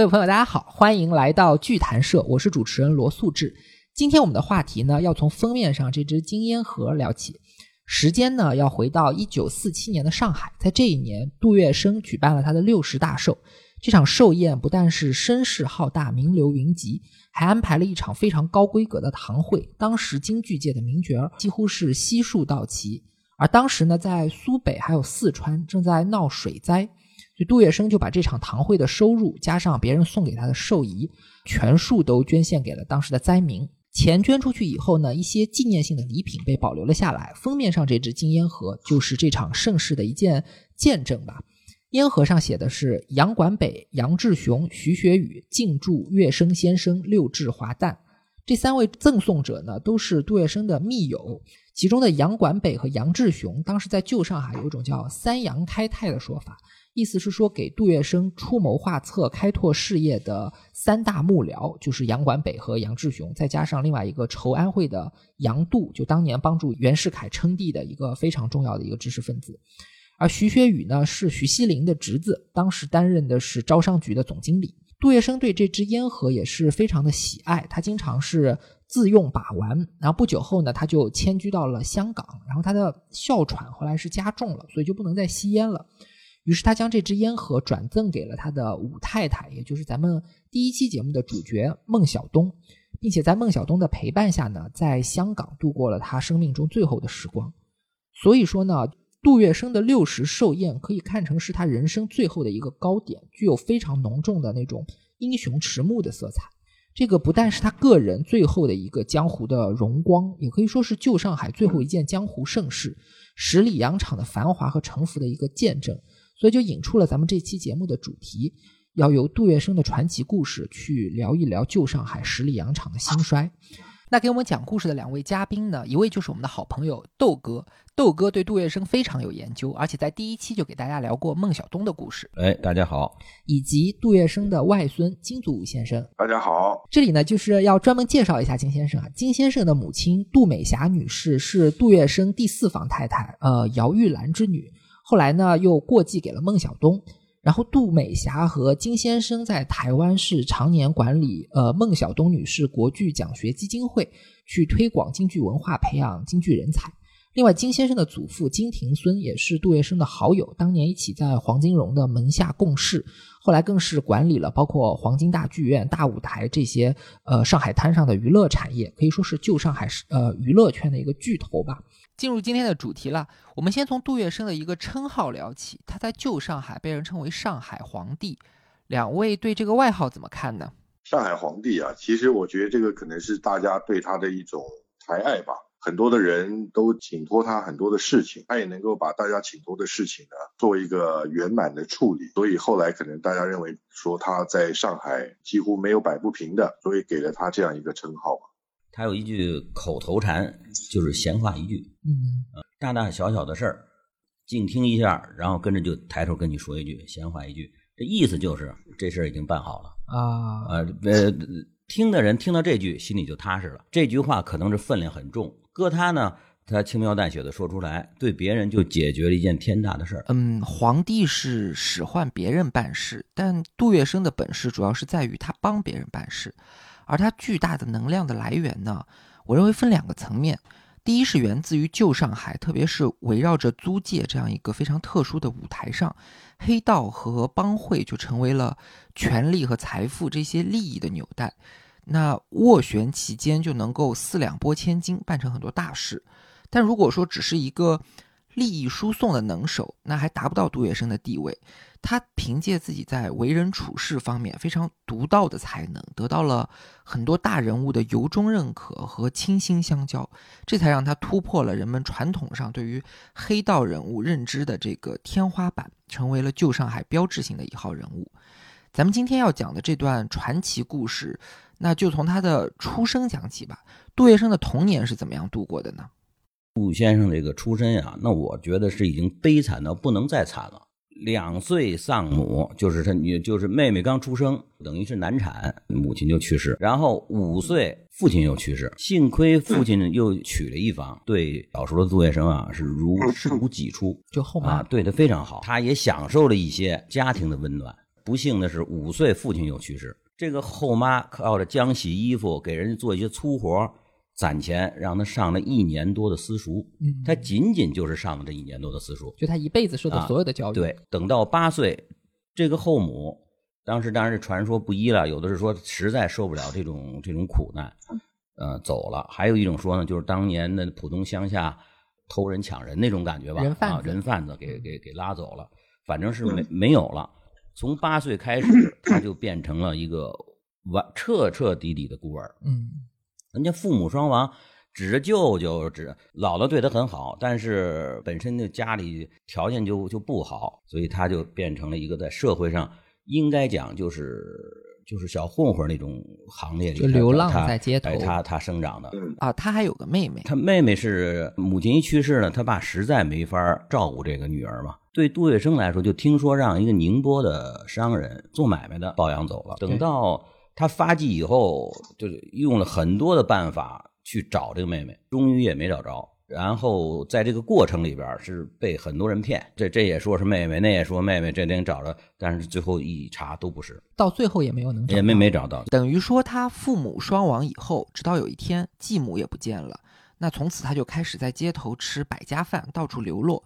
各位朋友，大家好，欢迎来到剧谈社，我是主持人罗素志。今天我们的话题呢，要从封面上这只金烟盒聊起。时间呢，要回到一九四七年的上海，在这一年，杜月笙举办了他的六十大寿。这场寿宴不但是声势浩大、名流云集，还安排了一场非常高规格的堂会。当时京剧界的名角几乎是悉数到齐。而当时呢，在苏北还有四川正在闹水灾，所以杜月笙就把这场堂会的收入加上别人送给他的寿仪，全数都捐献给了当时的灾民。钱捐出去以后呢，一些纪念性的礼品被保留了下来。封面上这只金烟盒就是这场盛世的一件见证吧。烟盒上写的是杨管北、杨志雄、徐学宇敬祝月笙先生六至华诞。这三位赠送者呢，都是杜月笙的密友。其中的杨管北和杨志雄，当时在旧上海有一种叫“三杨开泰”的说法，意思是说给杜月笙出谋划策、开拓事业的三大幕僚，就是杨管北和杨志雄，再加上另外一个筹安会的杨度，就当年帮助袁世凯称帝的一个非常重要的一个知识分子。而徐学宇呢，是徐锡麟的侄子，当时担任的是招商局的总经理。杜月笙对这支烟盒也是非常的喜爱，他经常是。自用把玩，然后不久后呢，他就迁居到了香港。然后他的哮喘后来是加重了，所以就不能再吸烟了。于是他将这支烟盒转赠给了他的五太太，也就是咱们第一期节目的主角孟小冬，并且在孟小冬的陪伴下呢，在香港度过了他生命中最后的时光。所以说呢，杜月笙的六十寿宴可以看成是他人生最后的一个高点，具有非常浓重的那种英雄迟暮的色彩。这个不但是他个人最后的一个江湖的荣光，也可以说是旧上海最后一件江湖盛事，十里洋场的繁华和沉浮的一个见证。所以就引出了咱们这期节目的主题，要由杜月笙的传奇故事去聊一聊旧上海十里洋场的兴衰。那给我们讲故事的两位嘉宾呢？一位就是我们的好朋友豆哥，豆哥对杜月笙非常有研究，而且在第一期就给大家聊过孟小冬的故事。哎，大家好。以及杜月笙的外孙金祖武先生，大家好。这里呢，就是要专门介绍一下金先生啊。金先生的母亲杜美霞女士是杜月笙第四房太太，呃，姚玉兰之女，后来呢又过继给了孟小冬。然后，杜美霞和金先生在台湾是常年管理呃孟小冬女士国剧奖学基金会，去推广京剧文化，培养京剧人才。另外，金先生的祖父金庭孙也是杜月笙的好友，当年一起在黄金荣的门下共事，后来更是管理了包括黄金大剧院、大舞台这些呃上海滩上的娱乐产业，可以说是旧上海呃娱乐圈的一个巨头吧。进入今天的主题了，我们先从杜月笙的一个称号聊起。他在旧上海被人称为“上海皇帝”，两位对这个外号怎么看呢？上海皇帝啊，其实我觉得这个可能是大家对他的一种抬爱吧。很多的人都请托他很多的事情，他也能够把大家请托的事情呢做一个圆满的处理。所以后来可能大家认为说他在上海几乎没有摆不平的，所以给了他这样一个称号。他有一句口头禅，就是闲话一句，嗯，大大小小的事儿，静听一下，然后跟着就抬头跟你说一句闲话一句，这意思就是这事儿已经办好了啊啊呃，听的人听到这句心里就踏实了。这句话可能是分量很重，搁他呢，他轻描淡写的说出来，对别人就解决了一件天大的事儿。嗯，皇帝是使唤别人办事，但杜月笙的本事主要是在于他帮别人办事。而它巨大的能量的来源呢？我认为分两个层面。第一是源自于旧上海，特别是围绕着租界这样一个非常特殊的舞台上，黑道和帮会就成为了权力和财富这些利益的纽带。那斡旋其间就能够四两拨千斤，办成很多大事。但如果说只是一个利益输送的能手，那还达不到杜月笙的地位。他凭借自己在为人处事方面非常独到的才能，得到了很多大人物的由衷认可和倾心相交，这才让他突破了人们传统上对于黑道人物认知的这个天花板，成为了旧上海标志性的一号人物。咱们今天要讲的这段传奇故事，那就从他的出生讲起吧。杜月笙的童年是怎么样度过的呢？杜先生这个出身呀，那我觉得是已经悲惨到不能再惨了。两岁丧母，就是他女，就是妹妹刚出生，等于是难产，母亲就去世。然后五岁，父亲又去世，幸亏父亲又娶了一房，对小时候的杜月笙啊是如视如己出，就后啊对他非常好，他也享受了一些家庭的温暖。不幸的是五岁父亲又去世，这个后妈靠着浆洗衣服，给人家做一些粗活。攒钱让他上了一年多的私塾，嗯，他仅仅就是上了这一年多的私塾，就他一辈子受的所有的教育。对，等到八岁，这个后母当时当然是传说不一了，有的是说实在受不了这种这种苦难，呃，走了；还有一种说呢，就是当年的浦东乡下偷人抢人那种感觉吧，人贩子，人贩子给给给拉走了，反正是没没有了。从八岁开始，他就变成了一个完彻彻底底的孤儿，嗯。人家父母双亡，指着舅舅，指姥姥对他很好，但是本身就家里条件就就不好，所以他就变成了一个在社会上应该讲就是就是小混混那种行列里，就流浪在街头，他他生长的。啊，他还有个妹妹，他妹妹是母亲一去世呢，他爸实在没法照顾这个女儿嘛。对杜月笙来说，就听说让一个宁波的商人做买卖的抱养走了，等到。他发迹以后，就是用了很多的办法去找这个妹妹，终于也没找着。然后在这个过程里边是被很多人骗，这这也说是妹妹，那也说妹妹，这连找着，但是最后一查都不是，到最后也没有能也没没找到。等于说他父母双亡以后，直到有一天继母也不见了，那从此他就开始在街头吃百家饭，到处流落。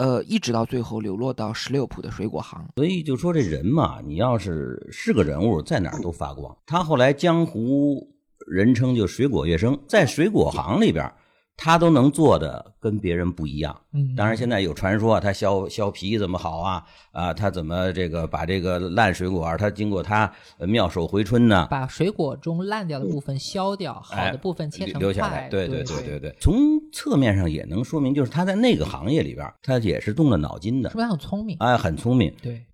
呃，一直到最后流落到十六铺的水果行，所以就说这人嘛，你要是是个人物，在哪儿都发光。他后来江湖人称就水果月生，在水果行里边。他都能做的跟别人不一样，嗯，当然现在有传说他削削皮怎么好啊啊，他怎么这个把这个烂水果，他经过他妙手回春呢？把水果中烂掉的部分削掉，好的部分切成留下来。对对对对对，从侧面上也能说明，就是他在那个行业里边，他也是动了脑筋的，是不是很聪明？哎，很聪明。对。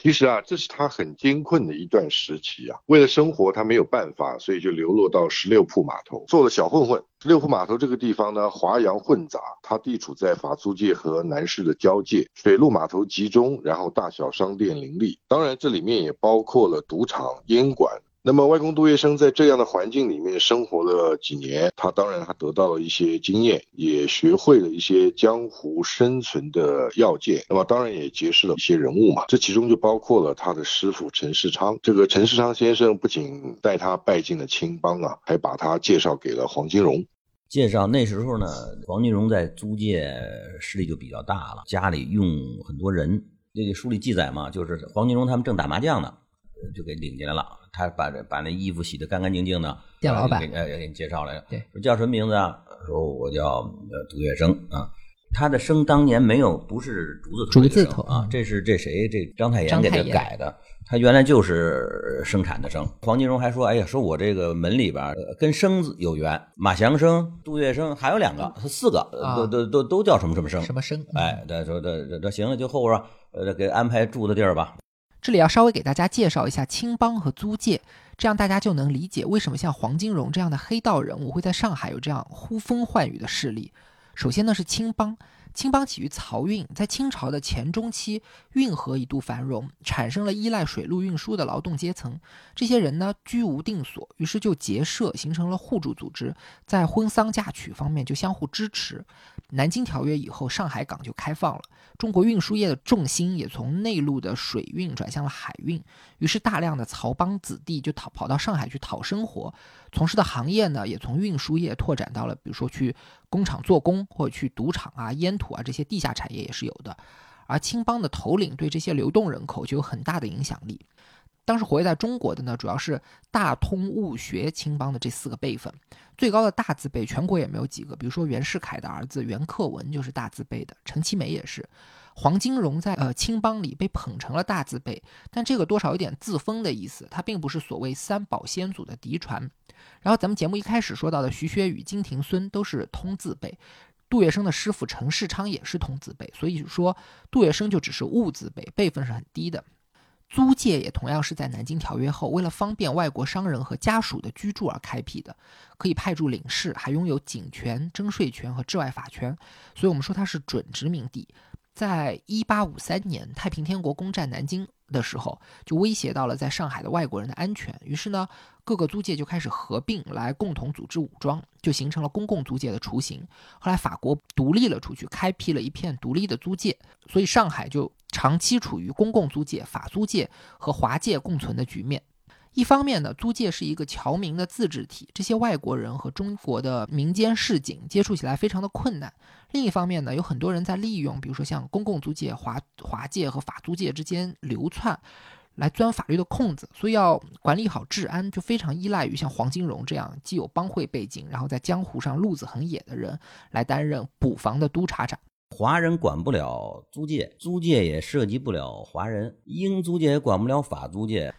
其实啊，这是他很艰困的一段时期啊。为了生活，他没有办法，所以就流落到十六铺码头做了小混混。十六铺码头这个地方呢，华洋混杂，它地处在法租界和南市的交界，水陆码头集中，然后大小商店林立。当然，这里面也包括了赌场、烟馆。那么，外公杜月笙在这样的环境里面生活了几年，他当然他得到了一些经验，也学会了一些江湖生存的要件。那么，当然也结识了一些人物嘛，这其中就包括了他的师傅陈世昌。这个陈世昌先生不仅带他拜进了青帮啊，还把他介绍给了黄金荣。介绍那时候呢，黄金荣在租界势力就比较大了，家里用很多人。这个书里记载嘛，就是黄金荣他们正打麻将呢。就给领进来了，他把这把那衣服洗得干干净净的，店老板呃给你介绍来了，对，说叫什么名字啊？说我叫杜月笙啊，他的生当年没有不是竹字竹字头啊，这是这谁这张太炎给他改的，他原来就是生产的生。黄金荣还说，哎呀，说我这个门里边跟生字有缘，马祥生、杜月笙还有两个，四个都都都都叫什么什么生什么生？哎，他说这这行了，就后边呃给安排住的地儿吧。这里要稍微给大家介绍一下青帮和租界，这样大家就能理解为什么像黄金荣这样的黑道人物会在上海有这样呼风唤雨的势力。首先呢是青帮。青帮起于漕运，在清朝的前中期，运河一度繁荣，产生了依赖水路运输的劳动阶层。这些人呢，居无定所，于是就结社，形成了互助组织，在婚丧嫁娶方面就相互支持。南京条约以后，上海港就开放了，中国运输业的重心也从内陆的水运转向了海运，于是大量的漕帮子弟就讨跑到上海去讨生活，从事的行业呢，也从运输业拓展到了，比如说去。工厂做工或者去赌场啊、烟土啊这些地下产业也是有的，而青帮的头领对这些流动人口就有很大的影响力。当时活跃在中国的呢，主要是大通物学青帮的这四个辈分，最高的大字辈全国也没有几个。比如说袁世凯的儿子袁克文就是大字辈的，陈其美也是。黄金荣在呃青帮里被捧成了大字辈，但这个多少有点自封的意思，他并不是所谓三宝先祖的嫡传。然后咱们节目一开始说到的徐学与、金庭孙都是通字辈，杜月笙的师傅陈世昌也是通字辈，所以说杜月笙就只是物字辈，辈分是很低的。租界也同样是在南京条约后，为了方便外国商人和家属的居住而开辟的，可以派驻领事，还拥有警权、征税权和治外法权，所以我们说它是准殖民地。在一八五三年太平天国攻占南京的时候，就威胁到了在上海的外国人的安全。于是呢，各个租界就开始合并来共同组织武装，就形成了公共租界的雏形。后来法国独立了出去，开辟了一片独立的租界，所以上海就长期处于公共租界、法租界和华界共存的局面。一方面呢，租界是一个侨民的自治体，这些外国人和中国的民间市井接触起来非常的困难。另一方面呢，有很多人在利用，比如说像公共租界、华华界和法租界之间流窜，来钻法律的空子。所以要管理好治安，就非常依赖于像黄金荣这样既有帮会背景，然后在江湖上路子很野的人来担任捕房的督察长。华人管不了租界，租界也涉及不了华人；英租界也管不了法租界。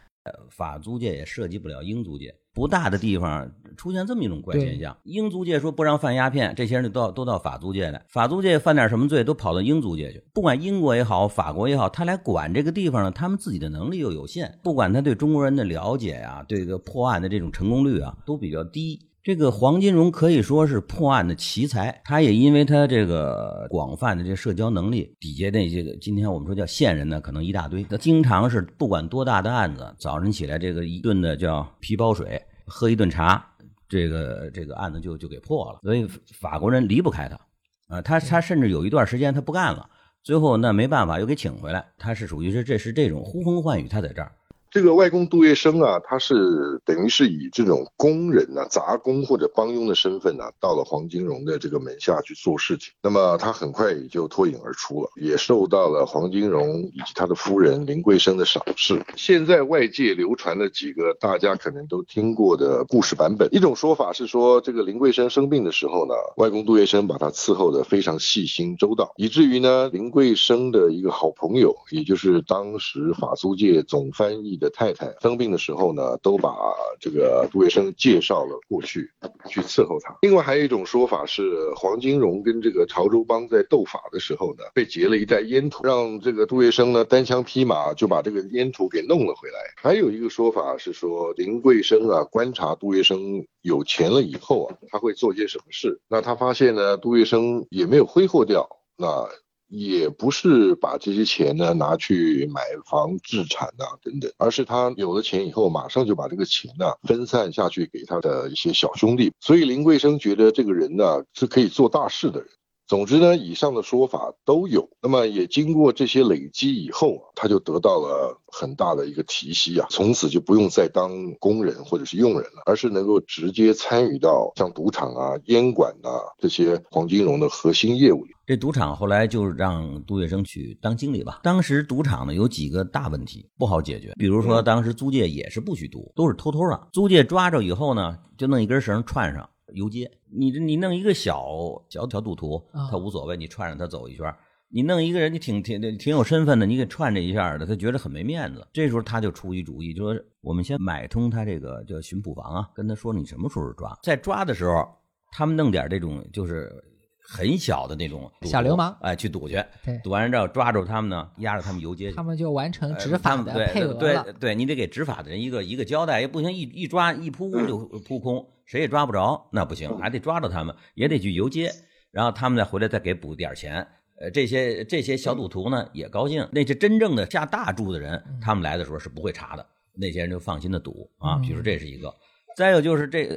法租界也涉及不了英租界，不大的地方出现这么一种怪现象：英租界说不让贩鸦片，这些人就到都到法租界来；法租界犯点什么罪，都跑到英租界去。不管英国也好，法国也好，他来管这个地方呢，他们自己的能力又有限，不管他对中国人的了解呀，对这个破案的这种成功率啊，都比较低。这个黄金荣可以说是破案的奇才，他也因为他这个广泛的这社交能力，底下那些个今天我们说叫线人呢，可能一大堆。他经常是不管多大的案子，早晨起来这个一顿的叫皮包水，喝一顿茶，这个这个案子就就给破了。所以法国人离不开他，啊，他他甚至有一段时间他不干了，最后那没办法又给请回来。他是属于是这是这种呼风唤雨，他在这儿。这个外公杜月笙啊，他是等于是以这种工人呢、杂工或者帮佣的身份呢，到了黄金荣的这个门下去做事情。那么他很快也就脱颖而出了，也受到了黄金荣以及他的夫人林桂生的赏识。现在外界流传了几个大家可能都听过的故事版本。一种说法是说，这个林桂生生病的时候呢，外公杜月笙把他伺候的非常细心周到，以至于呢，林桂生的一个好朋友，也就是当时法租界总翻译。的太太生病的时候呢，都把这个杜月笙介绍了过去，去伺候他。另外还有一种说法是，黄金荣跟这个潮州帮在斗法的时候呢，被劫了一袋烟土，让这个杜月笙呢单枪匹马就把这个烟土给弄了回来。还有一个说法是说，林桂生啊观察杜月笙有钱了以后啊，他会做些什么事？那他发现呢，杜月笙也没有挥霍掉，那。也不是把这些钱呢拿去买房置产呐等等，而是他有了钱以后，马上就把这个钱呢分散下去给他的一些小兄弟。所以林桂生觉得这个人呢是可以做大事的人。总之呢，以上的说法都有。那么也经过这些累积以后啊，他就得到了很大的一个提息啊，从此就不用再当工人或者是佣人了，而是能够直接参与到像赌场啊、烟馆呐这些黄金荣的核心业务里。这赌场后来就让杜月笙去当经理吧。当时赌场呢有几个大问题不好解决，比如说当时租界也是不许赌，都是偷偷的。租界抓着以后呢，就弄一根绳串上。游街，你这你弄一个小小小赌徒，他无所谓，你串着他走一圈。你弄一个人，你挺挺挺有身份的，你给串这一下的，他觉得很没面子。这时候他就出一主意，就说我们先买通他这个叫巡捕房啊，跟他说你什么时候抓，在抓的时候，他们弄点这种就是。很小的那种小流氓，哎，去赌去，赌完之后抓住他们呢，压着他们游街去，他们就完成执法的配额了。对，对你得给执法的人一个一个交代，也不行，一一抓一扑就扑空，谁也抓不着，那不行，还得抓着他们，也得去游街，然后他们再回来再给补点钱。呃，这些这些小赌徒呢也高兴，那些真正的下大注的人，他们来的时候是不会查的，那些人就放心的赌啊。比如说这是一个，再有就是这。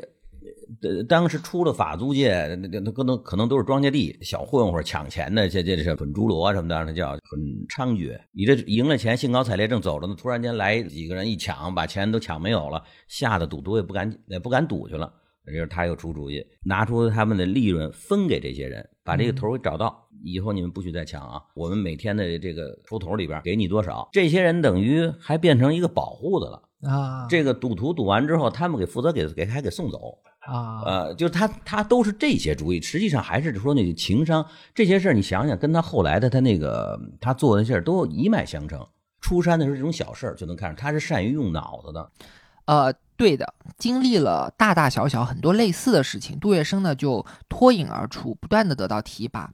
呃，当时出了法租界，那那可能可能都是庄稼地，小混混抢钱的，这这这滚珠罗什么的，那叫很猖獗。你这赢了钱，兴高采烈正走着呢，突然间来几个人一抢，把钱都抢没有了，吓得赌徒也不敢也不敢赌去了。这时他又出主意，拿出他们的利润分给这些人，把这个头给找到，以后你们不许再抢啊！我们每天的这个抽头里边给你多少？这些人等于还变成一个保护的了啊！这个赌徒赌完之后，他们给负责给给还给送走。啊，呃，就是他，他都是这些主意，实际上还是说那个情商这些事儿，你想想，跟他后来的他那个他做的事儿都一脉相承。出山的时候这种小事儿就能看出他是善于用脑子的。呃，对的，经历了大大小小很多类似的事情，杜月笙呢就脱颖而出，不断的得到提拔。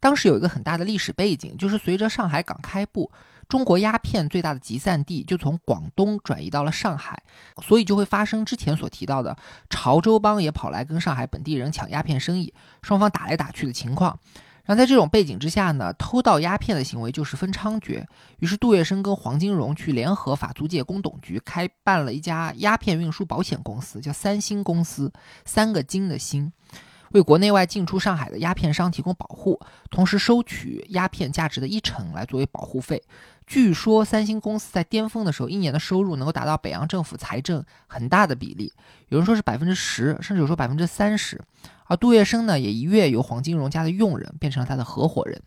当时有一个很大的历史背景，就是随着上海港开埠。中国鸦片最大的集散地就从广东转移到了上海，所以就会发生之前所提到的潮州帮也跑来跟上海本地人抢鸦片生意，双方打来打去的情况。然后在这种背景之下呢，偷盗鸦片的行为就十分猖獗。于是杜月笙跟黄金荣去联合法租界公董局开办了一家鸦片运输保险公司，叫三星公司，三个金的星，为国内外进出上海的鸦片商提供保护，同时收取鸦片价值的一成来作为保护费。据说三星公司在巅峰的时候，一年的收入能够达到北洋政府财政很大的比例，有人说是百分之十，甚至有说百分之三十。而杜月笙呢，也一跃由黄金荣家的佣人变成了他的合伙人。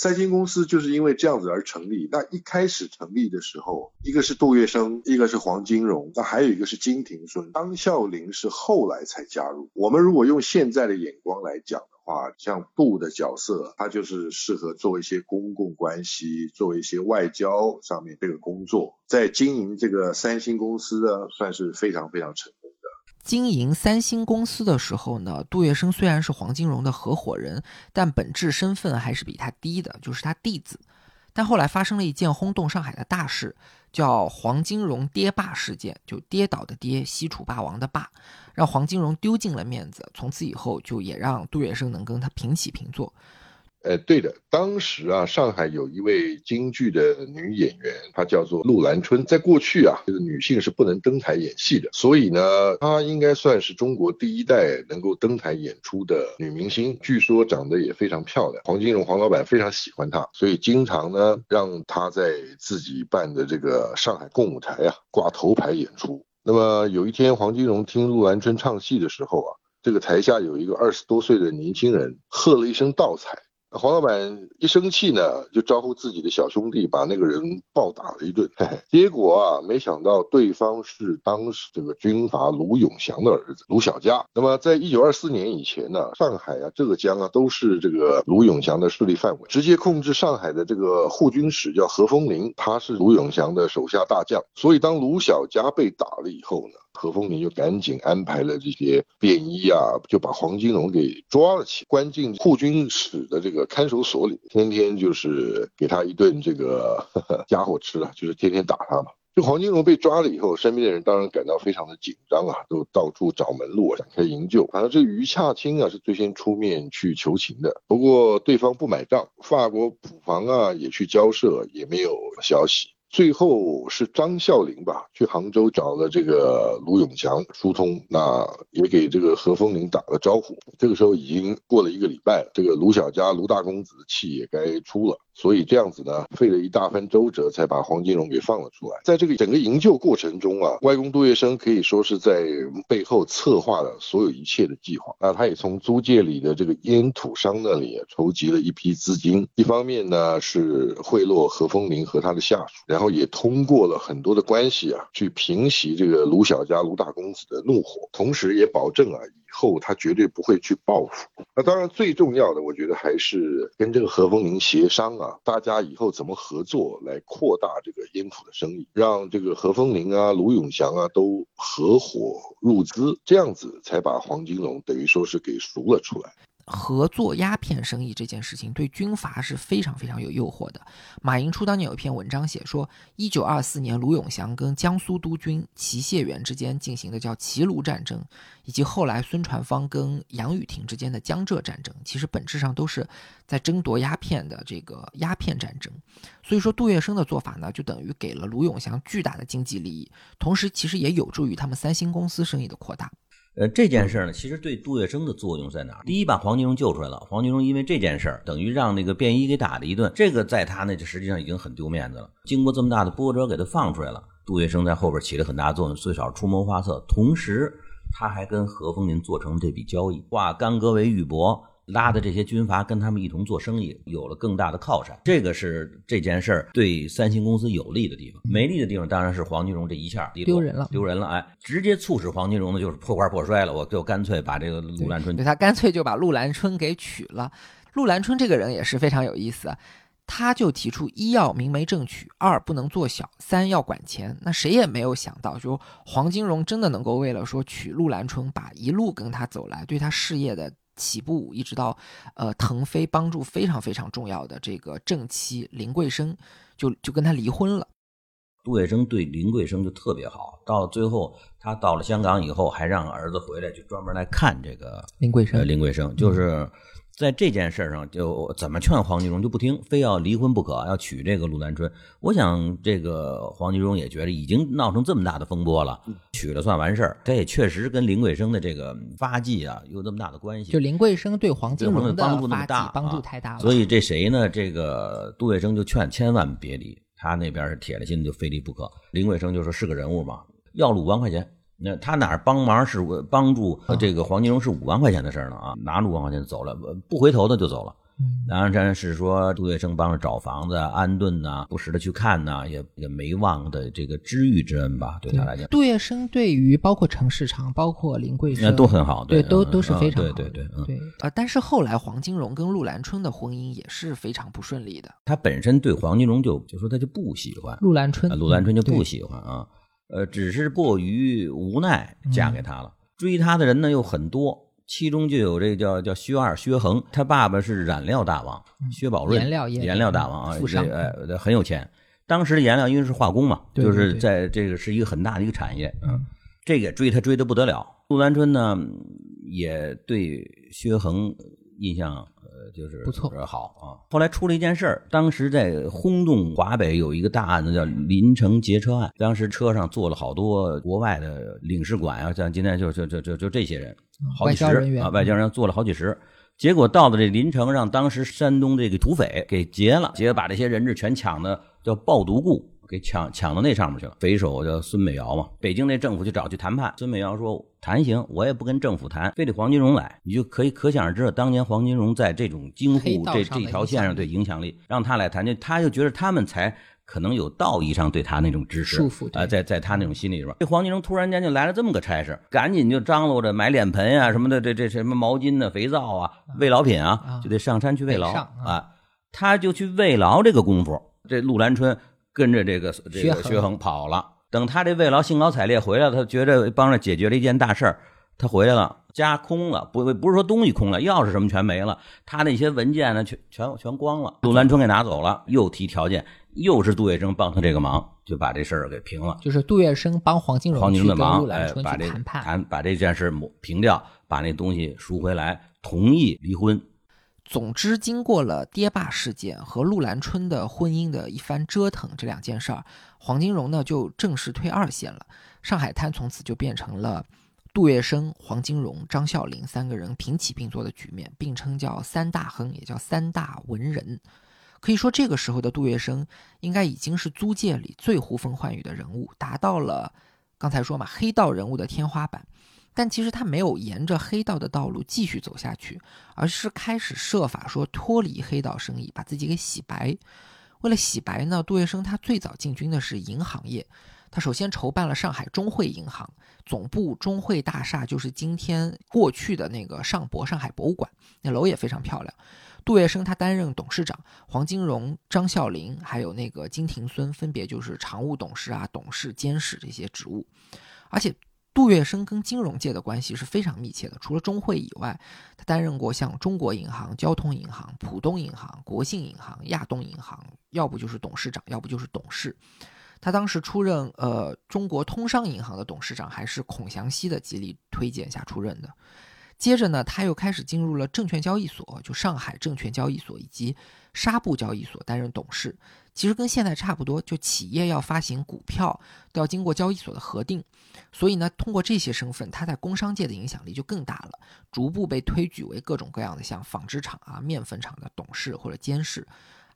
三星公司就是因为这样子而成立。那一开始成立的时候，一个是杜月笙，一个是黄金荣，那还有一个是金廷顺，张孝林是后来才加入。我们如果用现在的眼光来讲的话，像杜的角色，他就是适合做一些公共关系，做一些外交上面这个工作，在经营这个三星公司呢，算是非常非常成。经营三星公司的时候呢，杜月笙虽然是黄金荣的合伙人，但本质身份还是比他低的，就是他弟子。但后来发生了一件轰动上海的大事，叫黄金荣跌霸事件，就跌倒的跌，西楚霸王的霸，让黄金荣丢尽了面子。从此以后，就也让杜月笙能跟他平起平坐。呃，对的，当时啊，上海有一位京剧的女演员，她叫做陆兰春。在过去啊，这个女性是不能登台演戏的，所以呢，她应该算是中国第一代能够登台演出的女明星。据说长得也非常漂亮，黄金荣黄老板非常喜欢她，所以经常呢让她在自己办的这个上海共舞台啊挂头牌演出。那么有一天，黄金荣听陆兰春唱戏的时候啊，这个台下有一个二十多岁的年轻人喝了一声倒彩。黄老板一生气呢，就招呼自己的小兄弟把那个人暴打了一顿。嘿嘿结果啊，没想到对方是当时这个军阀卢永祥的儿子卢小佳。那么，在一九二四年以前呢，上海啊、浙江啊都是这个卢永祥的势力范围。直接控制上海的这个护军使叫何风林，他是卢永祥的手下大将。所以，当卢小佳被打了以后呢？何风林就赶紧安排了这些便衣啊，就把黄金荣给抓了起，关进护军使的这个看守所里，天天就是给他一顿这个家伙吃了，就是天天打他嘛。就黄金荣被抓了以后，身边的人当然感到非常的紧张啊，都到处找门路展开营救。反正这于洽清啊是最先出面去求情的，不过对方不买账，法国普防啊也去交涉，也没有消息。最后是张孝林吧，去杭州找了这个卢永祥疏通，那也给这个何风林打了招呼。这个时候已经过了一个礼拜，这个卢小家卢大公子的气也该出了。所以这样子呢，费了一大番周折，才把黄金荣给放了出来。在这个整个营救过程中啊，外公杜月笙可以说是在背后策划了所有一切的计划。那他也从租界里的这个烟土商那里筹集了一批资金，一方面呢是贿赂何风林和他的下属，然后也通过了很多的关系啊，去平息这个卢小家卢大公子的怒火，同时也保证啊。后他绝对不会去报复。那当然最重要的，我觉得还是跟这个何风林协商啊，大家以后怎么合作来扩大这个烟土的生意，让这个何风林啊、卢永祥啊都合伙入资，这样子才把黄金荣等于说是给赎了出来。合作鸦片生意这件事情对军阀是非常非常有诱惑的。马寅初当年有一篇文章写说，一九二四年卢永祥跟江苏督军齐燮元之间进行的叫齐卢战争，以及后来孙传芳跟杨宇霆之间的江浙战争，其实本质上都是在争夺鸦片的这个鸦片战争。所以说，杜月笙的做法呢，就等于给了卢永祥巨大的经济利益，同时其实也有助于他们三星公司生意的扩大。呃，这件事呢，其实对杜月笙的作用在哪儿？第一，把黄金荣救出来了。黄金荣因为这件事儿，等于让那个便衣给打了一顿，这个在他那就实际上已经很丢面子了。经过这么大的波折，给他放出来了。杜月笙在后边起了很大作用，最少出谋划策，同时他还跟何风林做成这笔交易，化干戈为玉帛。拉的这些军阀跟他们一同做生意，有了更大的靠山，这个是这件事儿对三星公司有利的地方。没利的地方当然是黄金荣这一下丢人了，丢人了，哎，直接促使黄金荣呢就是破罐破摔了，我就干脆把这个陆兰春，对他干脆就把陆兰春给娶了。陆兰春这个人也是非常有意思，他就提出一要明媒正娶，二不能做小，三要管钱。那谁也没有想到，就黄金荣真的能够为了说娶陆兰春，把一路跟他走来，对他事业的。起步一直到，呃，腾飞帮助非常非常重要的这个正妻林桂生，就就跟他离婚了。杜月笙对林桂生就特别好，到最后他到了香港以后，还让儿子回来，就专门来看这个林桂生。林桂生就是在这件事上，就怎么劝黄金荣就不听，非要离婚不可，要娶这个陆兰春。我想，这个黄金荣也觉得已经闹成这么大的风波了，娶了算完事儿。这也确实跟林桂生的这个发迹啊有这么大的关系。就林桂生对黄金荣的帮助那么大帮助太大了。所以这谁呢？这个杜月笙就劝千万别离，他那边是铁了心就非离不可。林桂生就说是个人物嘛，要了五万块钱。那他哪儿帮忙是帮助这个黄金荣是五万块钱的事儿呢啊？拿着五万块钱走了，不回头的就走了。当然是说杜月笙帮着找房子安顿呐，不时的去看呐，也也没忘的这个知遇之恩吧，对他来讲。杜月笙对于包括陈世昌、包括林桂生都很好，对，都都都是非常好。对对对对。啊，但是后来黄金荣跟陆兰春的婚姻也是非常不顺利的。他本身对黄金荣就就说他就不喜欢陆兰春，陆兰春就不喜欢啊。呃，只是过于无奈嫁给他了。追他的人呢又很多，其中就有这个叫叫薛二薛恒，他爸爸是染料大王薛宝润，颜料颜料大王啊，呃，很有钱。当时的颜料因为是化工嘛，就是在这个是一个很大的一个产业。嗯，这个追他追的不得了。陆兰春呢也对薛恒印象。就是不错，好啊。后来出了一件事儿，当时在轰动华北有一个大案子，叫林城劫车案。当时车上坐了好多国外的领事馆啊，像今天就就就就就这些人，好几十啊，外交人员坐了好几十。结果到了这临城，让当时山东这个土匪给劫了，劫把这些人质全抢的叫暴毒固。给抢抢到那上面去了，匪首叫孙美瑶嘛。北京那政府就找去谈判，孙美瑶说谈行，我也不跟政府谈，非得黄金荣来。你就可以可想而知，当年黄金荣在这种京沪这这条线上对影响力，让他来谈，就他就觉得他们才可能有道义上对他那种支持束缚啊，在在他那种心里边，这黄金荣突然间就来了这么个差事，赶紧就张罗着买脸盆呀什么的，这这什么毛巾呢、肥皂啊、慰劳品啊，就得上山去慰劳啊。他就去慰劳这个功夫，这陆兰春。跟着这个这个薛恒跑了，等他这慰劳兴高采烈回来，他觉着帮着解决了一件大事儿，他回来了，家空了，不不是说东西空了，钥匙什么全没了，他那些文件呢，全全全光了。杜兰春给拿走了，又提条件，又是杜月笙帮他这个忙，就把这事儿给平了。就是杜月笙帮黄金荣黄金荣的忙，哎，把这谈判，谈把这件事抹平掉，把那东西赎回来，同意离婚。总之，经过了爹爸事件和陆兰春的婚姻的一番折腾，这两件事儿，黄金荣呢就正式退二线了。上海滩从此就变成了杜月笙、黄金荣、张啸林三个人平起平坐的局面，并称叫三大亨，也叫三大文人。可以说，这个时候的杜月笙应该已经是租界里最呼风唤雨的人物，达到了刚才说嘛黑道人物的天花板。但其实他没有沿着黑道的道路继续走下去，而是开始设法说脱离黑道生意，把自己给洗白。为了洗白呢，杜月笙他最早进军的是银行业，他首先筹办了上海中汇银行总部，中汇大厦就是今天过去的那个上博上海博物馆，那楼也非常漂亮。杜月笙他担任董事长，黄金荣、张啸林还有那个金廷孙分别就是常务董事啊、董事、监事这些职务，而且。杜月笙跟金融界的关系是非常密切的。除了中汇以外，他担任过像中国银行、交通银行、浦东银行、国信银行、亚东银行，要不就是董事长，要不就是董事。他当时出任呃中国通商银行的董事长，还是孔祥熙的极力推荐下出任的。接着呢，他又开始进入了证券交易所，就上海证券交易所以及纱布交易所担任董事。其实跟现在差不多，就企业要发行股票都要经过交易所的核定，所以呢，通过这些身份，他在工商界的影响力就更大了，逐步被推举为各种各样的像纺织厂啊、面粉厂的董事或者监事，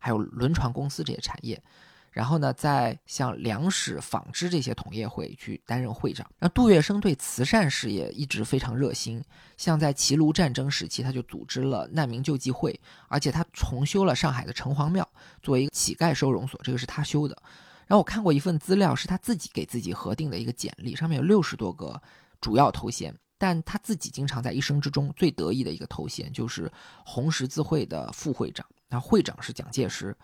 还有轮船公司这些产业。然后呢，在像粮食、纺织这些同业会去担任会长。那杜月笙对慈善事业一直非常热心，像在齐鲁战争时期，他就组织了难民救济会，而且他重修了上海的城隍庙，作为一个乞丐收容所，这个是他修的。然后我看过一份资料，是他自己给自己核定的一个简历，上面有六十多个主要头衔，但他自己经常在一生之中最得意的一个头衔就是红十字会的副会长，那会长是蒋介石。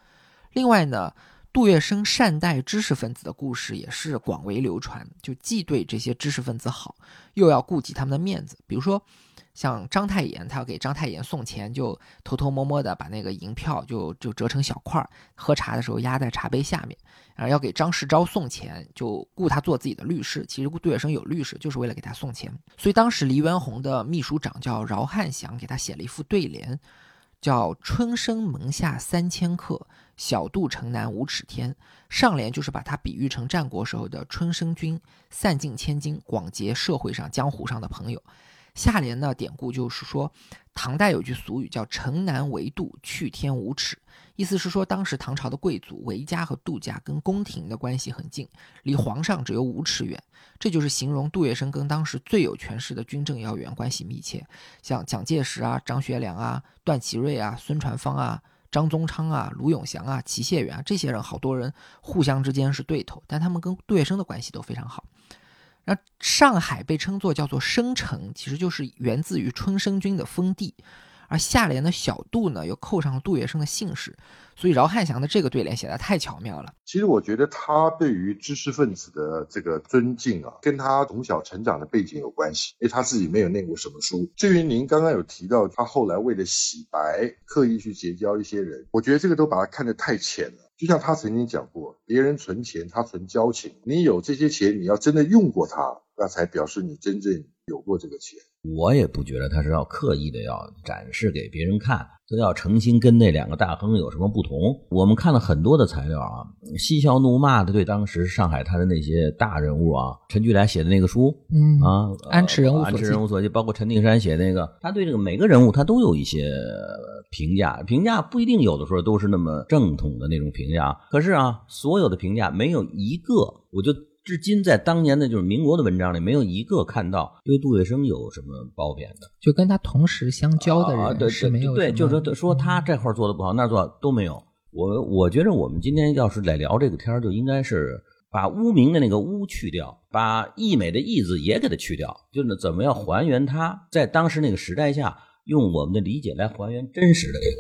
另外呢。杜月笙善待知识分子的故事也是广为流传，就既对这些知识分子好，又要顾及他们的面子。比如说，像章太炎，他要给章太炎送钱，就偷偷摸摸的把那个银票就就折成小块儿，喝茶的时候压在茶杯下面。然后要给张世钊送钱，就雇他做自己的律师。其实杜月笙有律师，就是为了给他送钱。所以当时黎元洪的秘书长叫饶汉祥，给他写了一副对联，叫“春生门下三千客，小渡城南五尺天”。上联就是把它比喻成战国时候的春生君，散尽千金，广结社会上江湖上的朋友。下联呢，典故就是说，唐代有句俗语叫“城南为杜，去天无尺”，意思是说，当时唐朝的贵族韦家和杜家跟宫廷的关系很近，离皇上只有五尺远。这就是形容杜月笙跟当时最有权势的军政要员关系密切，像蒋介石啊、张学良啊、段祺瑞啊、孙传芳啊、张宗昌啊、卢永祥啊、齐燮元啊，这些人好多人互相之间是对头，但他们跟杜月笙的关系都非常好。那上海被称作叫做生城，其实就是源自于春申君的封地，而下联的小杜呢，又扣上了杜月笙的姓氏，所以饶汉祥的这个对联写的太巧妙了。其实我觉得他对于知识分子的这个尊敬啊，跟他从小成长的背景有关系，因为他自己没有念过什么书。至于您刚刚有提到他后来为了洗白，刻意去结交一些人，我觉得这个都把他看得太浅了。就像他曾经讲过，别人存钱，他存交情。你有这些钱，你要真的用过它，那才表示你真正有过这个钱。我也不觉得他是要刻意的要展示给别人看，他要诚心跟那两个大亨有什么不同。我们看了很多的材料啊，嬉笑怒骂的对当时上海滩的那些大人物啊，陈巨来写的那个书，嗯啊，安持人物安持人物所记，包括陈定山写那个，他对这个每个人物他都有一些。评价评价不一定有的时候都是那么正统的那种评价，可是啊，所有的评价没有一个，我就至今在当年的就是民国的文章里没有一个看到对杜月笙有什么褒贬的，就跟他同时相交的人是没有对，就是说说他这块做的不好，那做都没有。我我觉得我们今天要是来聊这个天就应该是把污名的那个污去掉，把溢美的溢字也给它去掉，就是怎么样还原他在当时那个时代下。用我们的理解来还原真实的这个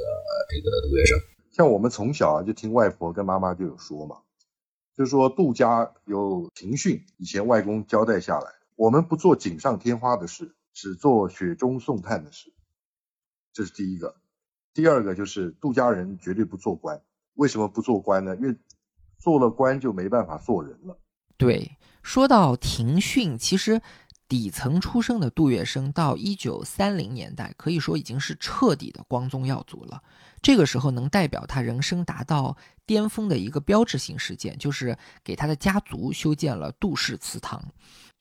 这个杜月笙，像我们从小啊就听外婆跟妈妈就有说嘛，就是说杜家有庭训，以前外公交代下来，我们不做锦上添花的事，只做雪中送炭的事，这是第一个。第二个就是杜家人绝对不做官，为什么不做官呢？因为做了官就没办法做人了。对，说到庭训，其实。底层出生的杜月笙，到一九三零年代，可以说已经是彻底的光宗耀祖了。这个时候，能代表他人生达到巅峰的一个标志性事件，就是给他的家族修建了杜氏祠堂。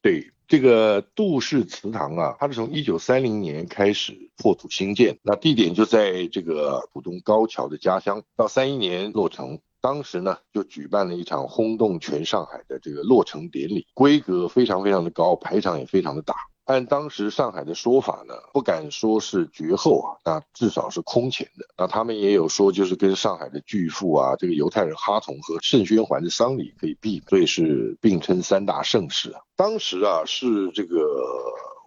对这个杜氏祠堂啊，它是从一九三零年开始破土兴建，那地点就在这个浦东高桥的家乡，到三一年落成。当时呢，就举办了一场轰动全上海的这个落成典礼，规格非常非常的高，排场也非常的大。按当时上海的说法呢，不敢说是绝后啊，那至少是空前的。那他们也有说，就是跟上海的巨富啊，这个犹太人哈同和盛宣怀的丧礼可以比，所以是并称三大盛事啊。当时啊，是这个。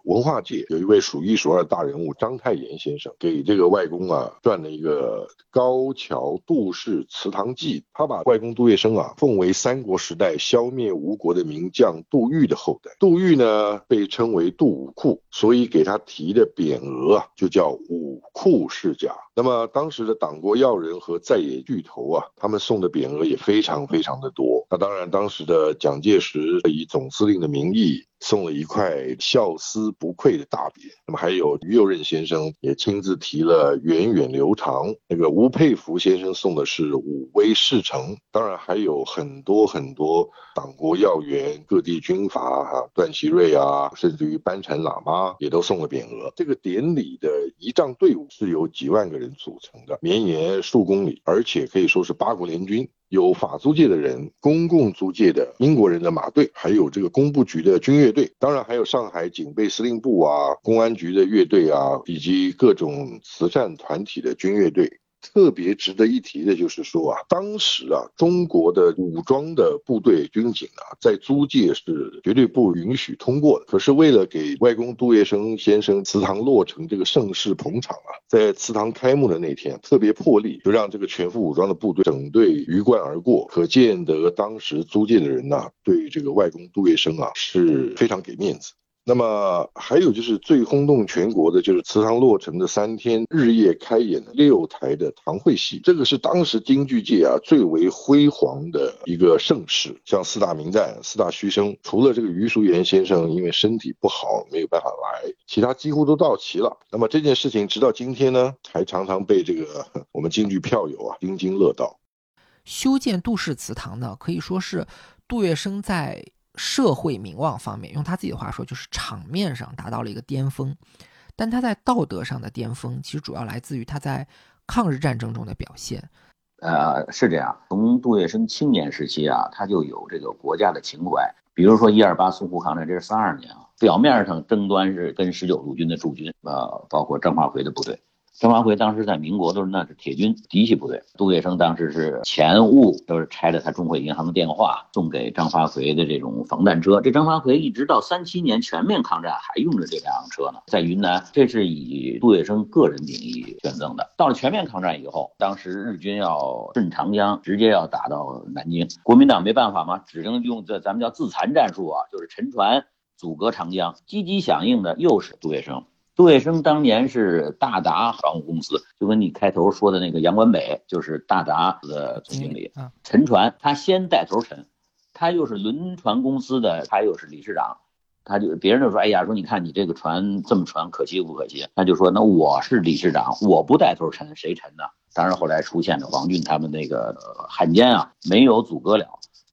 文化界有一位数一数二的大人物章太炎先生，给这个外公啊撰了一个《高桥杜氏祠堂记》，他把外公杜月笙啊奉为三国时代消灭吴国的名将杜预的后代。杜预呢被称为杜武库，所以给他提的匾额啊就叫武库世家。那么当时的党国要人和在野巨头啊，他们送的匾额也非常非常的多。那当然，当时的蒋介石以总司令的名义送了一块孝思不愧的大匾。那么还有于右任先生也亲自提了源远流长。那个吴佩孚先生送的是武威世城。当然还有很多很多党国要员、各地军阀哈，段祺瑞啊，甚至于班禅喇嘛也都送了匾额。这个典礼的仪仗队伍是由几万个人组成的，绵延数公里，而且可以说是八国联军。有法租界的人，公共租界的英国人的马队，还有这个工部局的军乐队，当然还有上海警备司令部啊、公安局的乐队啊，以及各种慈善团体的军乐队。特别值得一提的就是说啊，当时啊，中国的武装的部队军警啊，在租界是绝对不允许通过的。可是为了给外公杜月笙先生祠堂落成这个盛世捧场啊，在祠堂开幕的那天，特别破例，就让这个全副武装的部队整队鱼贯而过。可见得当时租界的人呐，对这个外公杜月笙啊是非常给面子。那么还有就是最轰动全国的，就是祠堂落成的三天，日夜开演六台的堂会戏，这个是当时京剧界啊最为辉煌的一个盛事。像四大名旦、四大须生，除了这个余淑妍先生因为身体不好没有办法来，其他几乎都到齐了。那么这件事情直到今天呢，还常常被这个我们京剧票友啊津津乐道。修建杜氏祠堂呢，可以说是杜月笙在。社会名望方面，用他自己的话说，就是场面上达到了一个巅峰，但他在道德上的巅峰，其实主要来自于他在抗日战争中的表现。呃，是这样，从杜月笙青年时期啊，他就有这个国家的情怀。比如说一二八淞沪抗战，这是三二年啊，表面上争端是跟十九路军的驻军，呃，包括张发奎的部队。张发奎当时在民国都是那是铁军嫡系部队，杜月笙当时是前务，都是拆了他中汇银行的电话送给张发奎的这种防弹车。这张发奎一直到三七年全面抗战还用着这辆车呢，在云南，这是以杜月笙个人名义捐赠的。到了全面抗战以后，当时日军要顺长江，直接要打到南京，国民党没办法嘛，只能用这咱们叫自残战术啊，就是沉船阻隔长江。积极响应的又是杜月笙。杜月笙当年是大达航空公司，就跟你开头说的那个杨关北，就是大达的总经理。沉船，他先带头沉，他又是轮船公司的，他又是理事长，他就别人就说，哎呀，说你看你这个船这么沉，可惜不可惜？他就说，那我是理事长，我不带头沉，谁沉呢？当然后来出现了王俊他们那个汉奸啊，没有阻隔了。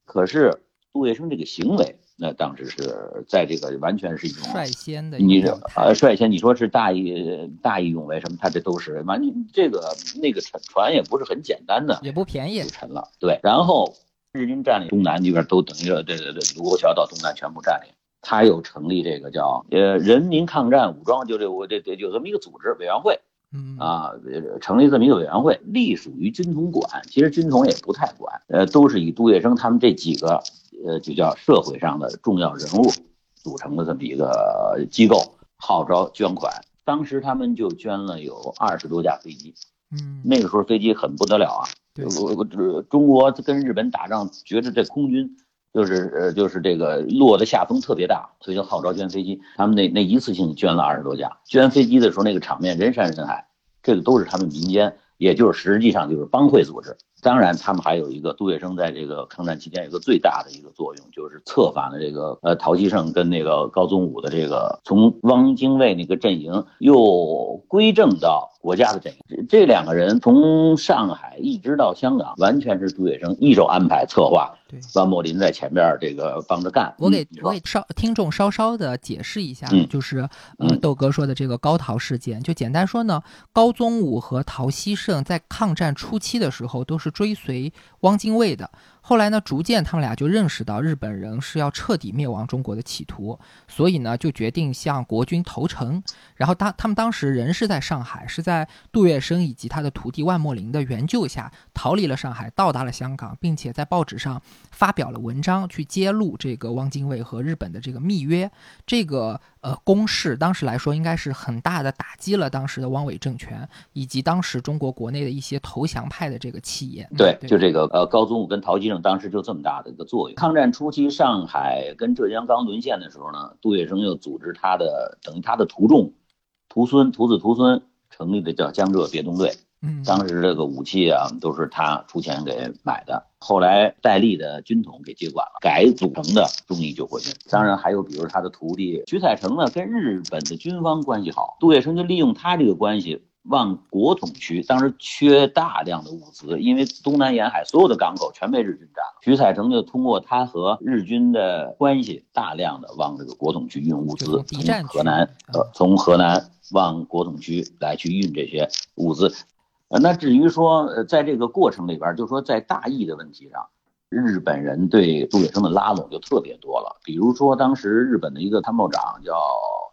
可是杜月笙这个行为。那当时是在这个完全是一种率先的，你呃率先你说是大义大义勇为什么？他这都是完全这个那个沉船也不是很简单的，也不便宜，沉了。对，然后日军占领东南这边都等于对对对，卢沟桥到东南全部占领。他又成立这个叫呃人民抗战武装，就这我这这有这么一个组织委员会，嗯啊成立这么一个委员会，隶属于军统管。其实军统也不太管，呃都是以杜月笙他们这几个。呃，就叫社会上的重要人物组成的这么一个机构，号召捐款。当时他们就捐了有二十多架飞机，嗯，那个时候飞机很不得了啊。我我中国跟日本打仗，觉得这空军就是呃就是这个落的下风特别大，所以就号召捐飞机。他们那那一次性捐了二十多架，捐飞机的时候那个场面人山人海，这个都是他们民间，也就是实际上就是帮会组织。当然，他们还有一个杜月笙在这个抗战期间有个最大的一个作用，就是策反了这个呃陶希圣跟那个高宗武的这个从汪精卫那个阵营又归正到国家的阵营。这两个人从上海一直到香港，完全是杜月笙一手安排策划。对，万莫林在前边这个帮着干。我给我给稍听众稍稍的解释一下，就是呃豆哥说的这个高陶事件，就简单说呢，高宗武和陶希圣在抗战初期的时候都是。追随汪精卫的。后来呢，逐渐他们俩就认识到日本人是要彻底灭亡中国的企图，所以呢，就决定向国军投诚。然后当他们当时人是在上海，是在杜月笙以及他的徒弟万墨林的援救下逃离了上海，到达了香港，并且在报纸上发表了文章，去揭露这个汪精卫和日本的这个密约。这个呃攻势，当时来说应该是很大的打击了当时的汪伪政权以及当时中国国内的一些投降派的这个气焰。对，就这个呃高宗武跟陶基。当时就这么大的一个作用。抗战初期，上海跟浙江刚沦陷的时候呢，杜月笙又组织他的等于他的徒众、徒孙、徒子徒孙成立的叫江浙别动队。嗯，当时这个武器啊都是他出钱给买的。后来戴笠的军统给接管了，改组成的忠义救国军。当然还有比如他的徒弟徐彩成呢，跟日本的军方关系好，杜月笙就利用他这个关系。往国统区，当时缺大量的物资，因为东南沿海所有的港口全被日军占了。徐彩成就通过他和日军的关系，大量的往这个国统区运物资，从河南呃从河南往国统区来去运这些物资。呃，那至于说呃在这个过程里边，就说在大义的问题上。日本人对杜月笙的拉拢就特别多了，比如说当时日本的一个参谋长叫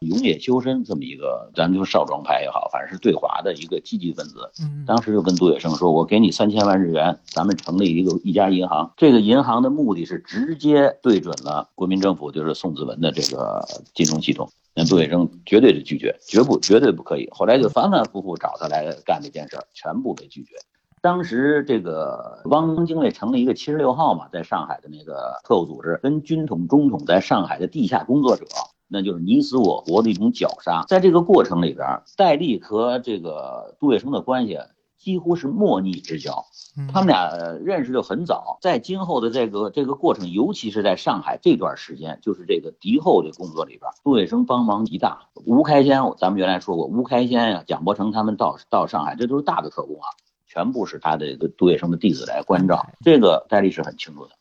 永野修身，这么一个，咱就少壮派也好，反正是对华的一个积极分子。嗯，当时就跟杜月笙说：“我给你三千万日元，咱们成立一个一家银行。这个银行的目的是直接对准了国民政府，就是宋子文的这个金融系统。那杜月笙绝对是拒绝，绝不绝对不可以。后来就反反复复找他来干这件事儿，全部被拒绝。”当时这个汪精卫成立一个七十六号嘛，在上海的那个特务组织，跟军统、中统在上海的地下工作者，那就是你死我活的一种绞杀。在这个过程里边，戴笠和这个杜月笙的关系几乎是莫逆之交。他们俩认识就很早，在今后的这个这个过程，尤其是在上海这段时间，就是这个敌后的工作里边，杜月笙帮忙极大。吴开先，咱们原来说过，吴开先呀、蒋伯成他们到到上海，这都是大的特工啊，全部是他的杜月笙的弟子来关照，这个戴笠是很清楚的。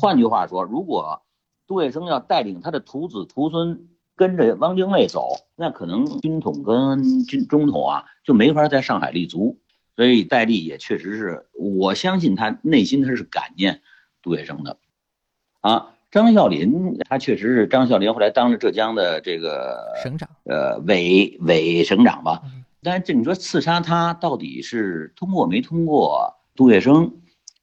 换句话说，如果杜月笙要带领他的徒子徒孙跟着汪精卫走，那可能军统跟军中统啊就没法在上海立足。所以戴笠也确实是，我相信他内心他是感念杜月笙的，啊，张啸林他确实是张啸林后来当了浙江的这个省长，呃，委委省长吧。但是这你说刺杀他到底是通过没通过杜月笙？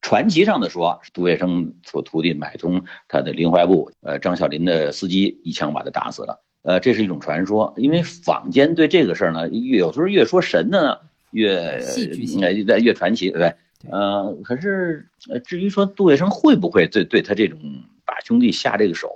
传奇上的说，杜月笙所徒弟买通他的林怀部，呃，张小林的司机一枪把他打死了。呃，这是一种传说，因为坊间对这个事儿呢，越有时候越说神的呢。越呃越传奇，对不对？呃，可是呃，至于说杜月笙会不会对对他这种把兄弟下这个手，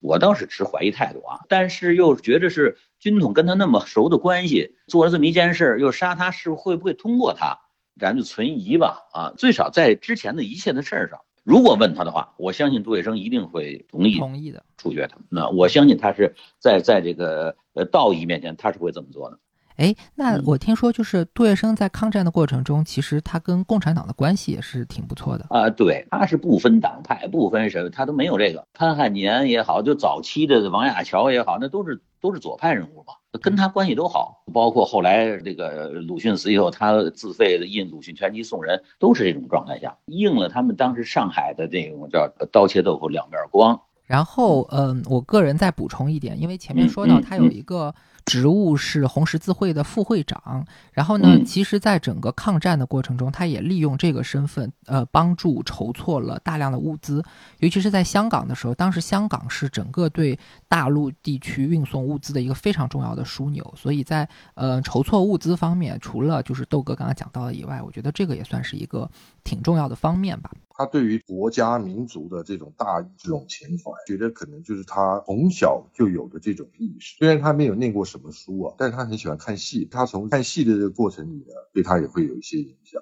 我倒是持怀疑态度啊。但是又觉着是军统跟他那么熟的关系，做了这么一件事，又杀他，是会不会通过他？咱就存疑吧。啊，最少在之前的一切的事儿上，如果问他的话，我相信杜月笙一定会同意同意的处决他。那我相信他是在在这个呃道义面前，他是会这么做的。哎，那我听说就是杜月笙在抗战的过程中，其实他跟共产党的关系也是挺不错的啊。对，他是不分党派，不分什么，他都没有这个。潘汉年也好，就早期的王亚樵也好，那都是都是左派人物嘛，跟他关系都好。包括后来这个鲁迅死以后，他自费印鲁迅全集送人，都是这种状态下，应了他们当时上海的这种叫刀切豆腐两面光。然后，嗯，我个人再补充一点，因为前面说到他有一个。职务是红十字会的副会长，然后呢，其实，在整个抗战的过程中，他也利用这个身份，呃，帮助筹措了大量的物资，尤其是在香港的时候，当时香港是整个对大陆地区运送物资的一个非常重要的枢纽，所以在呃筹措物资方面，除了就是豆哥刚刚讲到的以外，我觉得这个也算是一个挺重要的方面吧。他对于国家民族的这种大义这种情怀，觉得可能就是他从小就有的这种意识。虽然他没有念过什么书啊，但是他很喜欢看戏。他从看戏的这个过程里呢，对他也会有一些影响。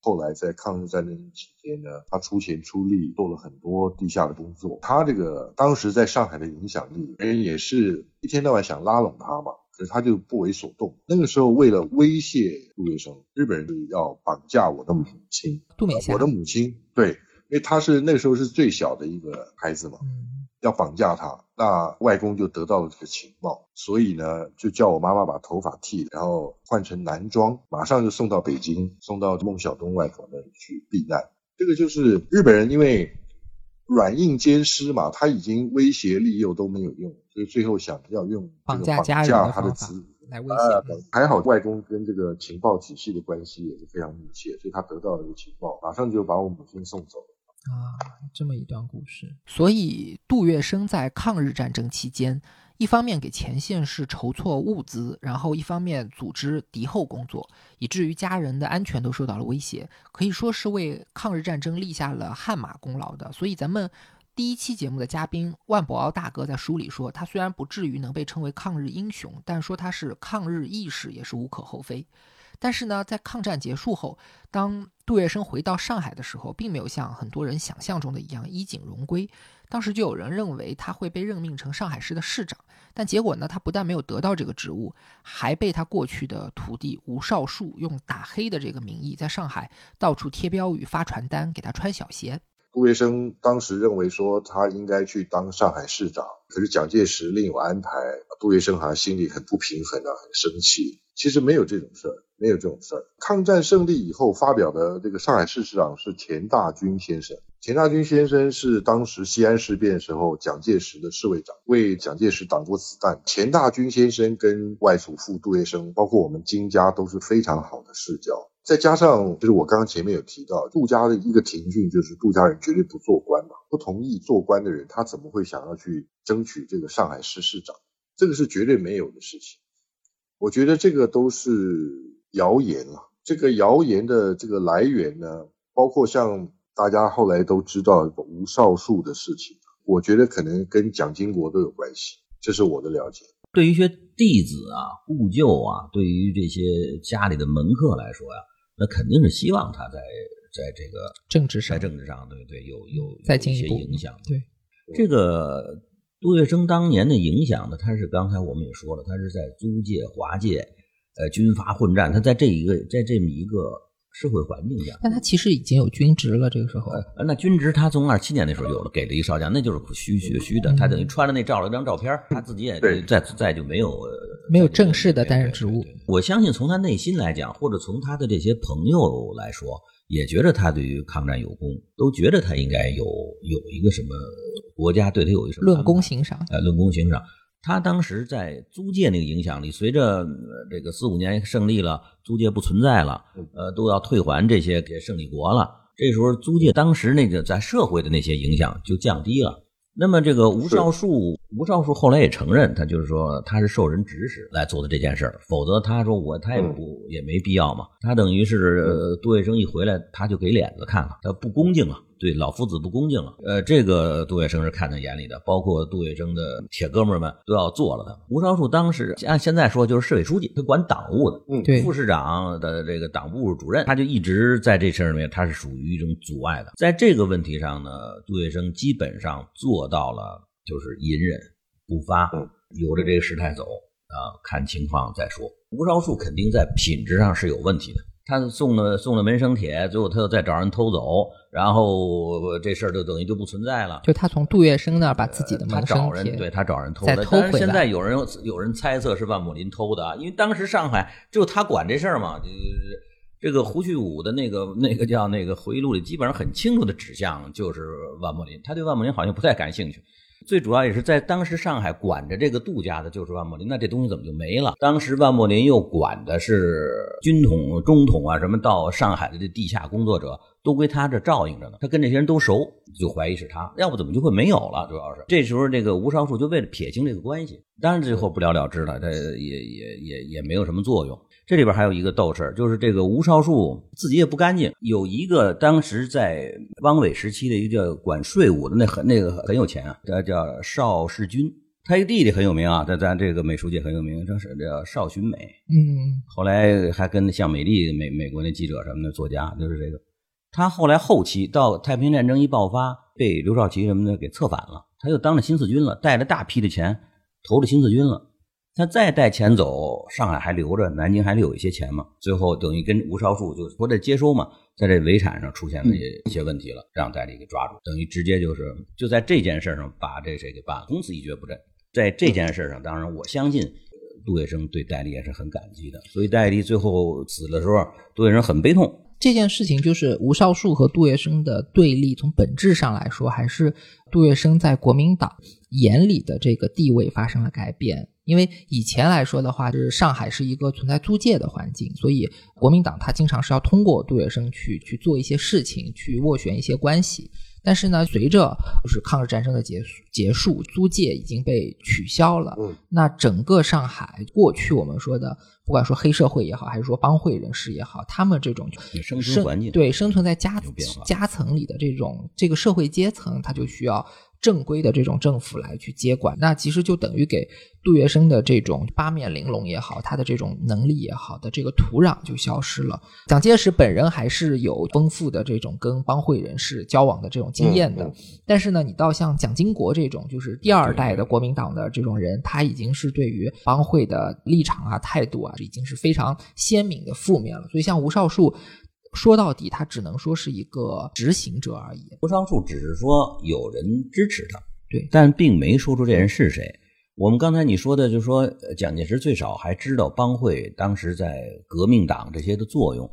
后来在抗日战争期间呢，他出钱出力做了很多地下的工作。他这个当时在上海的影响力，别人也是一天到晚想拉拢他嘛。可是他就不为所动。那个时候，为了威胁杜月笙，日本人要绑架我的母亲杜美霞。我的母亲，对，因为他是那个时候是最小的一个孩子嘛，嗯要绑架他。那外公就得到了这个情报，所以呢，就叫我妈妈把头发剃，然后换成男装，马上就送到北京，送到孟小冬外婆那里去避难。这个就是日本人因为。软硬兼施嘛，他已经威胁利诱都没有用，所以最后想要用绑架他的子来威胁。还好外公跟这个情报体系的关系也是非常密切，所以他得到了这个情报，马上就把我母亲送走了。啊，这么一段故事。所以杜月笙在抗日战争期间。一方面给前线是筹措物资，然后一方面组织敌后工作，以至于家人的安全都受到了威胁，可以说是为抗日战争立下了汗马功劳的。所以咱们第一期节目的嘉宾万博鳌大哥在书里说，他虽然不至于能被称为抗日英雄，但说他是抗日义士也是无可厚非。但是呢，在抗战结束后，当杜月笙回到上海的时候，并没有像很多人想象中的一样衣锦荣归。当时就有人认为他会被任命成上海市的市长，但结果呢，他不但没有得到这个职务，还被他过去的徒弟吴少树用打黑的这个名义，在上海到处贴标语、发传单，给他穿小鞋。杜月笙当时认为说他应该去当上海市长，可是蒋介石另有安排，杜月笙好像心里很不平衡啊，很生气。其实没有这种事儿，没有这种事儿。抗战胜利以后发表的这个上海市市长是钱大钧先生。钱大钧先生是当时西安事变时候蒋介石的侍卫长，为蒋介石挡过子弹。钱大钧先生跟外祖父杜月笙，包括我们金家都是非常好的世交。再加上就是我刚刚前面有提到，杜家的一个庭训就是杜家人绝对不做官嘛，不同意做官的人，他怎么会想要去争取这个上海市市长？这个是绝对没有的事情。我觉得这个都是谣言了。这个谣言的这个来源呢，包括像大家后来都知道吴少树的事情，我觉得可能跟蒋经国都有关系。这是我的了解。对于一些弟子啊、故旧啊，对于这些家里的门客来说呀，那肯定是希望他在在这个政治上在政治上，对对，有有再进一步影响。对，这个杜月笙当年的影响呢，他是刚才我们也说了，他是在租界、华界，呃，军阀混战，他在这一个在这么一个社会环境下，但他其实已经有军职了，这个时候。呃，那军职他从二七年那时候有了，给了一少将，那就是虚虚虚的，他等于穿着那照了一张照片，他自己也对再再就没有呃没有正式的担任职务我相信从他内心来讲，或者从他的这些朋友来说，也觉得他对于抗战有功，都觉得他应该有有一个什么国家对他有一个什么论功行赏，呃，论功行赏。他当时在租界那个影响力，随着呃这个四五年胜利了，租界不存在了，呃，都要退还这些给胜利国了。这时候租界当时那个在社会的那些影响就降低了。那么这个吴少树，吴少树后来也承认，他就是说他是受人指使来做的这件事儿，否则他说我他也不、也没必要嘛。他等于是、呃杜月笙一回来，他就给脸子看了，他不恭敬了，对老夫子不恭敬了。呃，这个杜月笙是看在眼里的，包括杜月笙的铁哥们儿们都要做了他。吴少树当时按现在说就是市委书记，他管党务的，嗯对副市长的这个党部主任，他就一直在这事儿里面，他是属于一种阻碍的。在这个问题上呢，杜月笙基本上做到了就是隐忍不发嗯，由着这个事态走啊，看情况再说。吴少树肯定在品质上是有问题的。他送了送了门生帖，最后他又再找人偷走，然后这事儿就等于就不存在了。就他从杜月笙那儿把自己的门生帖，找人对他找人偷再的，但是现在有人有人猜测是万木林偷的啊，因为当时上海就他管这事儿嘛，就是这个胡旭武的那个那个叫那个回忆录里，基本上很清楚的指向就是万木林，他对万木林好像不太感兴趣。最主要也是在当时上海管着这个杜家的就是万木林，那这东西怎么就没了？当时万木林又管的是军统、中统啊，什么到上海的这地下工作者都归他这照应着呢，他跟这些人都熟，就怀疑是他，要不怎么就会没有了？主要是这时候这个吴少树就为了撇清这个关系，当然最后不了了之了，他也也也也没有什么作用。这里边还有一个斗事儿，就是这个吴少树自己也不干净。有一个当时在汪伪时期的一个叫管税务的，那很那个很有钱啊，叫叫邵世军。他一个弟弟很有名啊，在咱这个美术界很有名，这是叫邵群美。嗯，后来还跟像美丽美美国那记者什么的作家，就是这个。他后来后期到太平战争一爆发，被刘少奇什么的给策反了，他又当了新四军了，带着大批的钱投了新四军了。他再带钱走，上海还留着，南京还留一些钱嘛。最后等于跟吴少树就说这接收嘛，在这围产上出现了一些问题了，让戴笠给抓住，等于直接就是就在这件事上把这谁给办了，从此一蹶不振。在这件事上，当然我相信杜月笙对戴笠也是很感激的，所以戴笠最后死的时候，杜月笙很悲痛。这件事情就是吴少树和杜月笙的对立，从本质上来说，还是杜月笙在国民党眼里的这个地位发生了改变。因为以前来说的话，就是上海是一个存在租界的环境，所以国民党他经常是要通过杜月笙去去做一些事情，去斡旋一些关系。但是呢，随着就是抗日战争的结束，结束租界已经被取消了。嗯，那整个上海过去我们说的，不管说黑社会也好，还是说帮会人士也好，他们这种生存环境对生存在夹夹层里的这种这个社会阶层，他就需要正规的这种政府来去接管。那其实就等于给杜月笙的这种八面玲珑也好，他的这种能力也好的这个土壤就消失了。蒋介石本人还是有丰富的这种跟帮会人士交往的这种经验的，嗯但是呢，你到像蒋经国这种就是第二代的国民党的这种人，他已经是对于帮会的立场啊、态度啊，已经是非常鲜明的负面了。所以像吴少树。说到底，他只能说是一个执行者而已。吴少树只是说有人支持他，对但并没说出这人是谁。我们刚才你说的，就是说呃蒋介石最少还知道帮会当时在革命党这些的作用，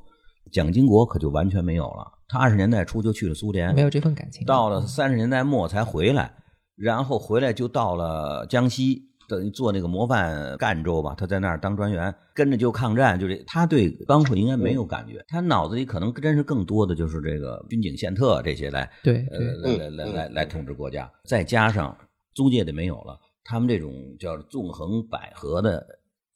蒋经国可就完全没有了。他二十年代初就去了苏联，没有这份感情。到了三十年代末才回来，然后回来就到了江西，等于做那个模范赣州吧，他在那儿当专员，跟着就抗战，就这，他对帮会应该没有感觉，他脑子里可能真是更多的就是这个军警宪特这些来，呃，对。呃，来来来来来统治国家，再加上租界的没有了，他们这种叫纵横捭阖的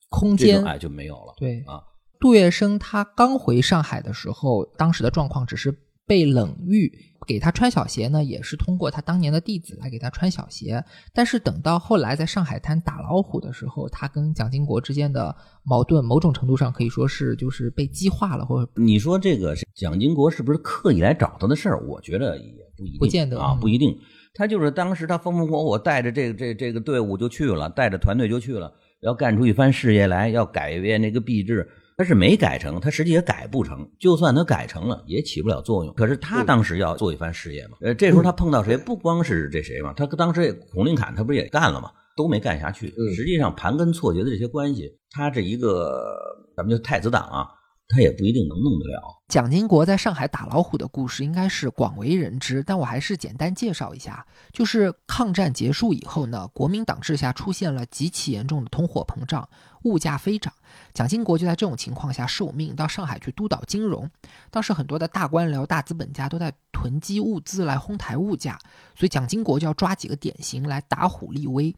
空间哎就没有了，对啊，杜月笙他刚回上海的时候，当时的状况只是被冷遇，给他穿小鞋呢，也是通过他当年的弟子来给他穿小鞋。但是等到后来在上海滩打老虎的时候，他跟蒋经国之间的矛盾，某种程度上可以说是就是被激化了，或者你说这个蒋经国是不是刻意来找他的事儿？我觉得也不一定，不见得啊，嗯不一定。他就是当时他风风火火带着这个这这个队伍就去了，带着团队就去了，要干出一番事业来，要改变那个币制。他是没改成，他实际也改不成。就算他改成了，也起不了作用。可是他当时要做一番事业嘛，呃，这时候他碰到谁？不光是这谁嘛，他当时也孔令侃他不是也干了嘛，都没干下去。嗯实际上盘根错节的这些关系，他这一个咱们就太子党啊，他也不一定能弄得了。蒋经国在上海打老虎的故事应该是广为人知，但我还是简单介绍一下。就是抗战结束以后呢，国民党治下出现了极其严重的通货膨胀，物价飞涨。蒋经国就在这种情况下受命到上海去督导金融。当时很多的大官僚、大资本家都在囤积物资来哄抬物价，所以蒋经国就要抓几个典型来打虎立威，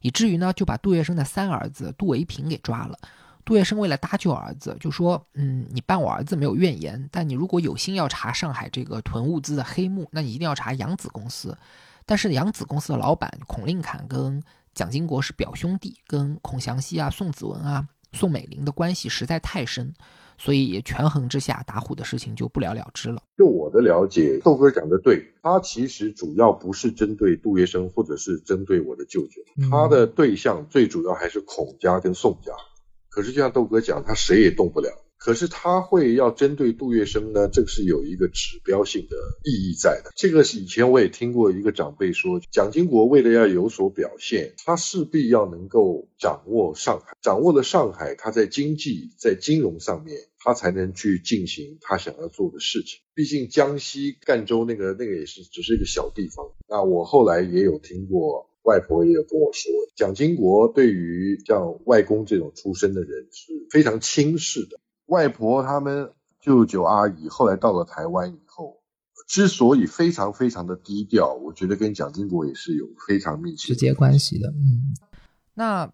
以至于呢就把杜月笙的三儿子杜维平给抓了。杜月笙为了搭救儿子，就说：“嗯，你办我儿子没有怨言，但你如果有心要查上海这个囤物资的黑幕，那你一定要查扬子公司。但是扬子公司的老板孔令侃跟蒋经国是表兄弟，跟孔祥熙啊、宋子文啊、宋美龄的关系实在太深，所以也权衡之下，打虎的事情就不了了之了。就我的了解，豆哥讲的对，他其实主要不是针对杜月笙，或者是针对我的舅舅，嗯他的对象最主要还是孔家跟宋家。可是就像豆哥讲，他谁也动不了。可是他会要针对杜月笙呢，这个是有一个指标性的意义在的。这个是以前我也听过一个长辈说，蒋经国为了要有所表现，他势必要能够掌握上海，掌握了上海，他在经济、在金融上面，他才能去进行他想要做的事情。毕竟江西赣州那个那个也是只是一个小地方。那我后来也有听过。外婆也有跟我说，蒋经国对于像外公这种出身的人是非常轻视的。外婆他们舅舅阿姨后来到了台湾以后，之所以非常非常的低调，我觉得跟蒋经国也是有非常密切直接关系的。嗯，那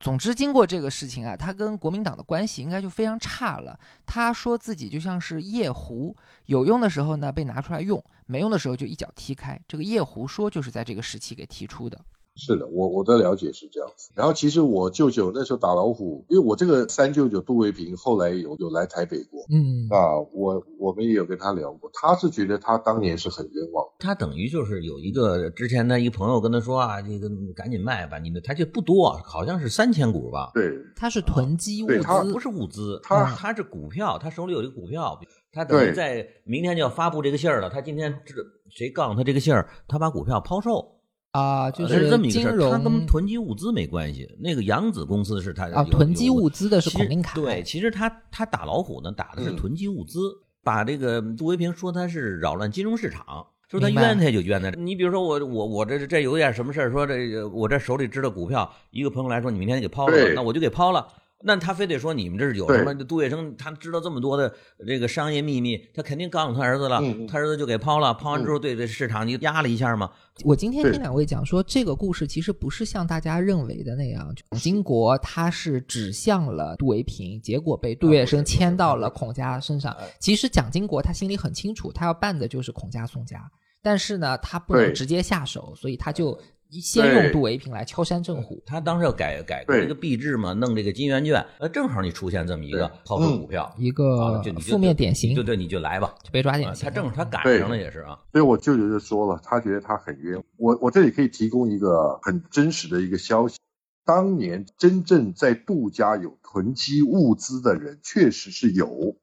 总之经过这个事情啊，他跟国民党的关系应该就非常差了。他说自己就像是夜壶，有用的时候呢被拿出来用，没用的时候就一脚踢开。这个夜壶说就是在这个时期给提出的。是的，我我的了解是这样子。然后其实我舅舅那时候打老虎，因为我这个三舅舅杜维平后来有有来台北过，嗯啊，我我们也有跟他聊过，他是觉得他当年是很冤枉。他等于就是有一个之前的一个朋友跟他说啊，这个你赶紧卖吧，你的他这不多，好像是三千股吧，对，他是囤积物对他资不，是物资，他他是股票，他手里有一个股票，他等于在明天就要发布这个信儿了，他今天这谁告诉他这个信儿，他把股票抛售，啊，就呃是这么一个金事儿，他跟囤积物资没关系。那个扬子公司是他啊，囤积物资的是孔令侃。对，其实他他打老虎呢，打的是嗯囤积物资，把这个杜维平说他是扰乱金融市场。说他冤他就冤他，你比如说我我我这这有点什么事儿，说这个我这手里知道股票，一个朋友来说你明天给抛了吧，那我就给抛了。那他非得说你们这是有什么？杜月笙他知道这么多的这个商业秘密，他肯定告诉他儿子了，他儿子就给抛了。抛完之后，对这市场你压了一下嘛，我今天听两位讲说，这个故事其实不是像大家认为的那样，蒋经国他是指向了杜维平，结果被杜月笙牵到了孔家身上。其实蒋经国他心里很清楚，他要办的就是孔家、宋家，但是呢，他不能直接下手，所以他就先用杜维平来敲山震虎。他当时要改改对这个币制嘛，弄这个金圆券，呃，正好你出现这么一个对抛售股票，一啊个就你负面典型对对，你就来吧，就被抓啊典型。他正好他赶上了也是啊，所以我舅舅就说了，他觉得他很冤。我我这里可以提供一个很真实的一个消息，当年真正在杜家有囤积物资的人确实是有，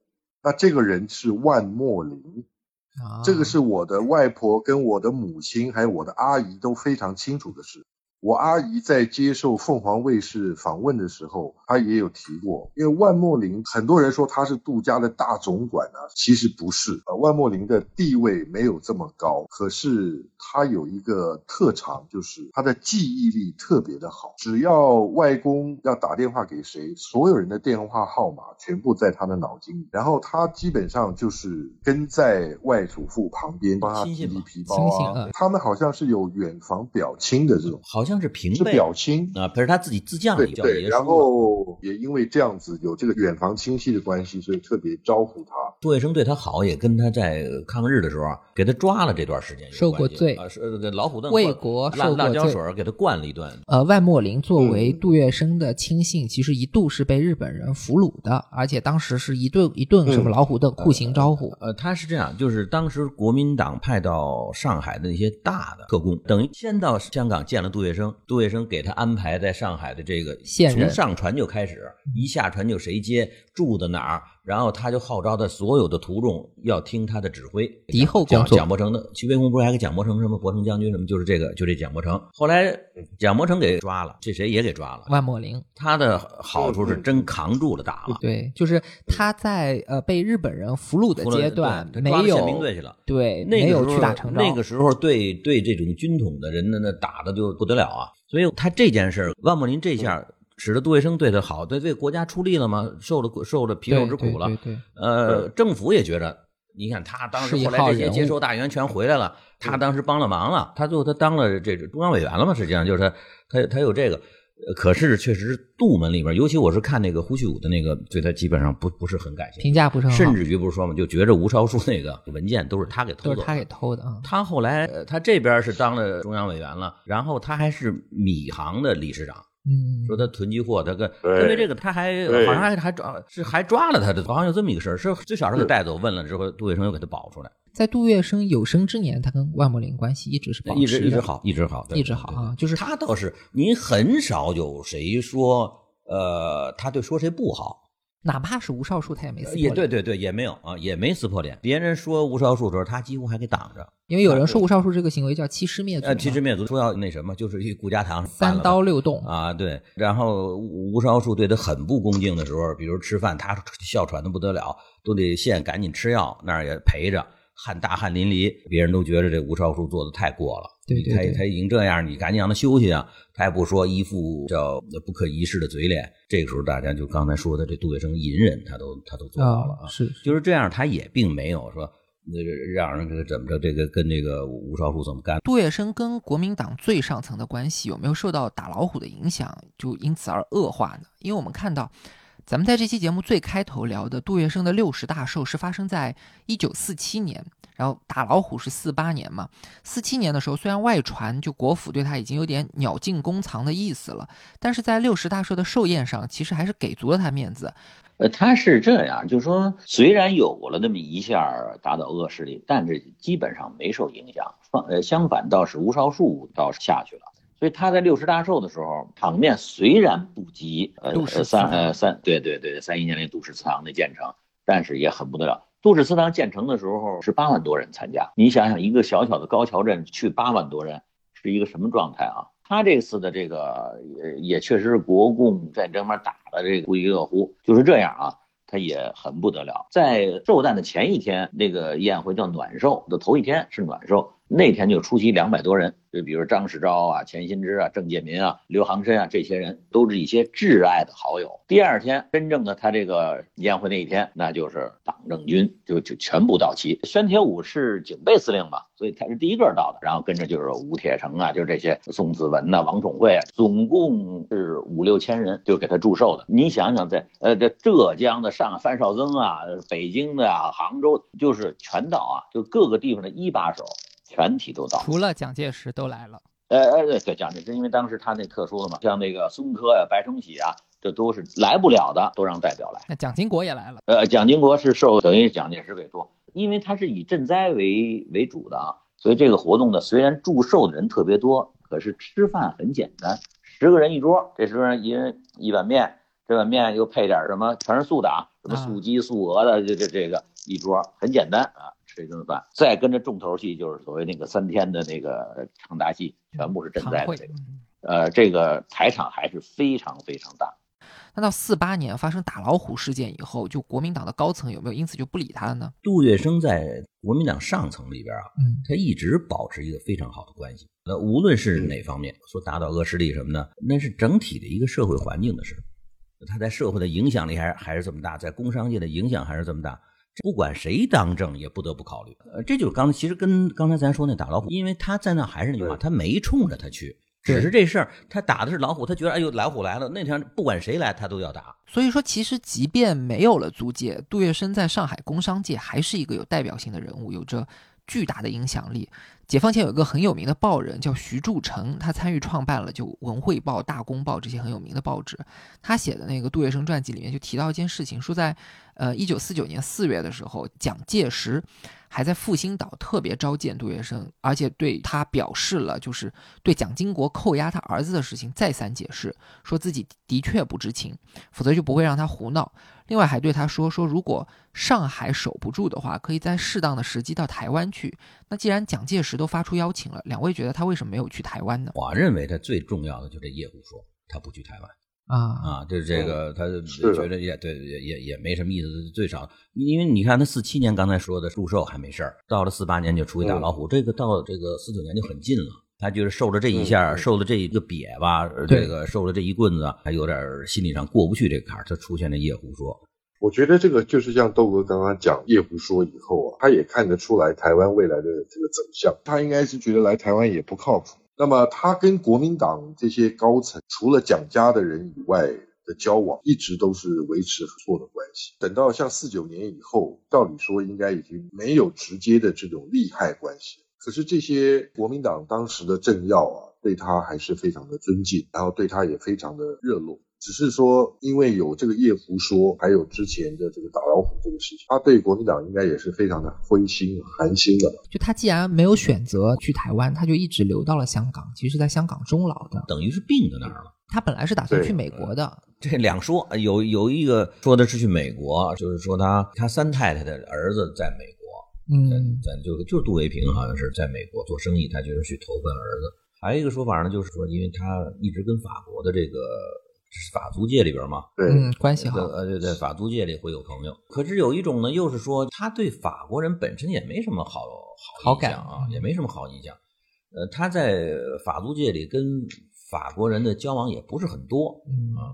那这个人是万莫林，啊这个是我的外婆跟我的母亲还有我的阿姨都非常清楚的事。我阿姨在接受凤凰卫视访问的时候，她也有提过，因为万莫林很多人说他是杜家的大总管啊，其实不是。呃，万莫林的地位没有这么高，可是他有一个特长，就是他的记忆力特别的好。只要外公要打电话给谁，所有人的电话号码全部在他的脑筋里，然后他基本上就是跟在外祖父旁边，帮他提皮包啊。他们好像是有远房表亲的这种。好像是平是辈表亲。啊，可是他自己自降对对，里叫爷叔然后也因为这样子有这个远房亲戚的关系，所以特别招呼他。杜月笙对他好，也跟他在抗日的时候啊给他抓了这段时间有受过关系罪啊，是呃老虎凳为国辣辣椒受过罪水给他灌了一顿。呃，万墨林作为嗯杜月笙的亲信，其实一度是被日本人俘虏的，而且当时是一顿一顿什么嗯老虎凳酷刑招呼。呃，他是这样，就是当时国民党派到上海的那些大的特工，等于先到香港见了杜月笙，杜月笙给他安排在上海的这个从上船就开始，一下船就谁接，住的哪儿，然后他就号召他所有的途众要听他的指挥。敌后蒋工作蒋伯成的徐悲鸿不是还给蒋伯成什么伯成将军什么，就是这个就这蒋伯成，后来蒋伯成给抓了，这谁也给抓了。万莫林，他的好处是真扛住了打了，对，就是他在呃被日本人俘虏的阶段没对他抓宪兵队去了。对没有那个时候屈打成招。那个时候对对这种军统的人呢，那打的就不得了啊。所以他这件事，万莫林这下使得杜月笙对他好，对为国家出力了嘛，受了受了皮肉之苦了。对对对对呃，政府也觉着，你看他当时后来这些接收大员全回来了，他当时帮了忙了，他最后他当了这个中央委员了嘛，实际上就是他他他有这个。呃可是，确实杜门里边，尤其我是看那个胡旭武的那个，对他基本上不不是很感兴趣，评价不是很好，甚至于不是说嘛，就觉着吴超书那个文件都是他给偷的，都是他给偷的啊。他后来，呃他这边是当了中央委员了，然后他还是米行的理事长。嗯，说他囤积货，他跟因为这个，他还好像还还抓是还抓了他的，好像有这么一个事儿，是最少是给带走，问了之后，杜月笙又给他保出来，在杜月笙有生之年，他跟万柏林关系一直是保持一直一直好，一直好，一直好啊。就是他倒是，您很少有谁说，呃，他对说谁不好，哪怕是吴少树，他也没撕破也脸对对对，也没有啊，也没撕破脸。别人说吴少树的时候，他几乎还给挡着。因为有人说吴少树这个行为叫欺师灭祖嘛，呃，欺师灭祖说要那什么，就是一顾家堂翻三了刀六洞啊，对。然后吴吴少树对他很不恭敬的时候，比如吃饭，他哮喘的不得了，都得现赶紧吃药，那儿也陪着，汗大汗淋漓，别人都觉得这吴少叔做的太过了。对对对他他已经这样，你赶紧让他休息啊！他也不说一副叫不可一世的嘴脸。这个时候，大家就刚才说的这杜月笙隐忍，他都他都做到了啊。是就是这样，他也并没有说那个让人这个怎么着，这个跟这个吴少树怎么干。杜月笙跟国民党最上层的关系有没有受到打老虎的影响，就因此而恶化呢？因为我们看到，咱们在这期节目最开头聊的杜月笙的六十大寿是发生在一九四七年，然后打老虎是四八年嘛。四七年的时候，虽然外传就国府对他已经有点鸟尽弓藏的意思了，但是在六十大寿的寿宴上，其实还是给足了他面子。呃，他是这样，就是说，虽然有了那么一下打倒恶势力，但是基本上没受影响。反呃，相反倒是吴少树倒是下去了。所以他在六十大寿的时候，场面虽然不及呃三呃三对对对三一年那杜氏祠堂的建成，但是也很不得了。杜氏祠堂建成的时候是八万多人参加，你想想一个小小的高桥镇去八万多人，是一个什么状态啊？他这次的这个也也确实是国共战争面打的这个不亦乐乎，就是这样啊。他也很不得了，在寿诞的前一天，那个宴会叫暖寿的头一天是暖寿，那天就出席两百多人，就比如张世钊啊、钱新之啊、郑介民啊、刘航深啊，这些人都是一些挚爱的好友。第二天，真正的他这个宴会那一天，那就是党政军就就全部到齐。宣铁五是警备司令嘛，所以他是第一个到的，然后跟着就是吴铁城啊，就是这些宋子文呐、王宠惠啊，总共是五六千人，就给他祝寿的。你想想在，呃这浙江的上范绍曾啊，北京的啊，杭州，就是全到啊，就各个地方的一把手全体都到。除了蒋介石都来了，哎哎对对，蒋介石因为当时他那特殊的嘛，像那个孙科呀、白崇禧啊，这都是来不了的，都让代表来。那蒋经国也来了。呃，蒋经国是受等于蒋介石委托，因为他是以赈灾为为主的啊，所以这个活动呢，虽然祝寿的人特别多，可是吃饭很简单，十个人一桌，这十个人一人一碗面，这碗面又配点什么，全是素的啊，什么素鸡、素鹅的，这这这个一桌很简单啊，吃一顿饭，再跟着重头戏就是所谓那个三天的那个唱大戏，全部是赈灾的这个，嗯呃，这个台场还是非常非常大。那到四八年发生打老虎事件以后，就国民党的高层有没有因此就不理他了呢？杜月笙在国民党上层里边啊，嗯，他一直保持一个非常好的关系。那无论是哪方面，说打倒恶势力什么的，那是整体的一个社会环境的事。他在社会的影响力还是还是这么大，在工商界的影响还是这么大。不管谁当政，也不得不考虑。呃，这就是刚其实跟刚才咱说那打老虎，因为他在那还是那句话，他没冲着他去，只是这事儿他打的是老虎，他觉得哎呦老虎来了，那天不管谁来他都要打。所以说，其实即便没有了租界，杜月笙在上海工商界还是一个有代表性的人物，有着巨大的影响力。解放前有一个很有名的报人叫徐铸成，他参与创办了就《文汇报》《大公报》这些很有名的报纸。他写的那个杜月笙传记里面就提到一件事情，说在呃一九四九年四月的时候，蒋介石还在复兴岛特别召见杜月笙，而且对他表示了就是对蒋经国扣押他儿子的事情再三解释，说自己的确不知情，否则就不会让他胡闹。另外还对他说说，如果上海守不住的话，可以在适当的时机到台湾去。那既然蒋介石都发出邀请了，两位觉得他为什么没有去台湾呢？我认为他最重要的就这叶虎说，他不去台湾啊啊，就是这个，他觉得也对，也也也没什么意思。最少，因为你看他四七年刚才说的祝寿还没事儿，到了四八年就出去打老虎，这个到这个四九年就很近了。他就是受了这一下，受了这一个瘪吧，这个受了这一棍子，还有点心理上过不去这个坎儿，他出现了夜壶说。我觉得这个就是像豆哥刚刚讲夜壶说以后啊，他也看得出来台湾未来的这个走向，他应该是觉得来台湾也不靠谱。那么他跟国民党这些高层，除了蒋家的人以外的交往，一直都是维持合作的关系。等到像四九年以后，照理说应该已经没有直接的这种利害关系。可是这些国民党当时的政要啊，对他还是非常的尊敬，然后对他也非常的热络。只是说，因为有这个叶福说，还有之前的这个打老虎这个事情，他对国民党应该也是非常的灰心寒心的。就他既然没有选择去台湾，他就一直留到了香港，其实是在香港终老的，等于是病在那儿了。他本来是打算去美国的，这两说有有一个说的是去美国，就是说他他三太太的儿子在美国。嗯，咱就就是杜维平好像是在美国做生意，他就是去投奔儿子。还有一个说法呢，就是说，因为他一直跟法国的这个法租界里边嘛，对，关系好，呃，对，在法租界里会有朋友。可是有一种呢，又是说他对法国人本身也没什么好好印象啊，也没什么好印象。呃，他在法租界里跟法国人的交往也不是很多啊，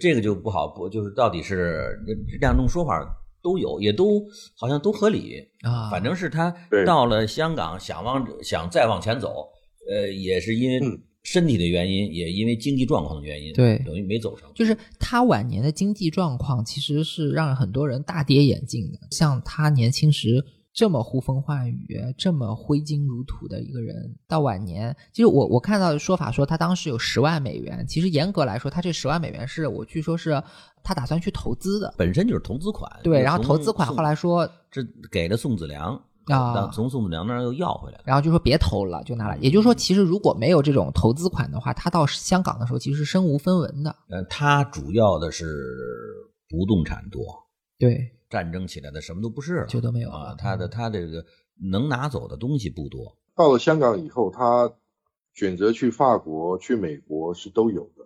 这个就不好，不就是到底是两种说法。都有，也都好像都合理啊。反正是他到了香港，想往想再往前走，呃，也是因为身体的原因，也因为经济状况的原因，对，等于没走上。就是他晚年的经济状况，其实是让很多人大跌眼镜的。像他年轻时。这么呼风唤雨、这么挥金如土的一个人，到晚年，其实我我看到的说法说他当时有十万美元。其实严格来说，他这十万美元是我据说是他打算去投资的，本身就是投资款。对，然后投资款后来说这给了宋子良啊，从宋子良那儿又要回来，然后就说别投了，就拿来。也就是说，其实如果没有这种投资款的话，他到香港的时候其实是身无分文的。呃，他主要的是不动产多。对。战争起来的什么都不是了，就都没有啊。他的他这个能拿走的东西不多。到了香港以后，他选择去法国、去美国是都有的。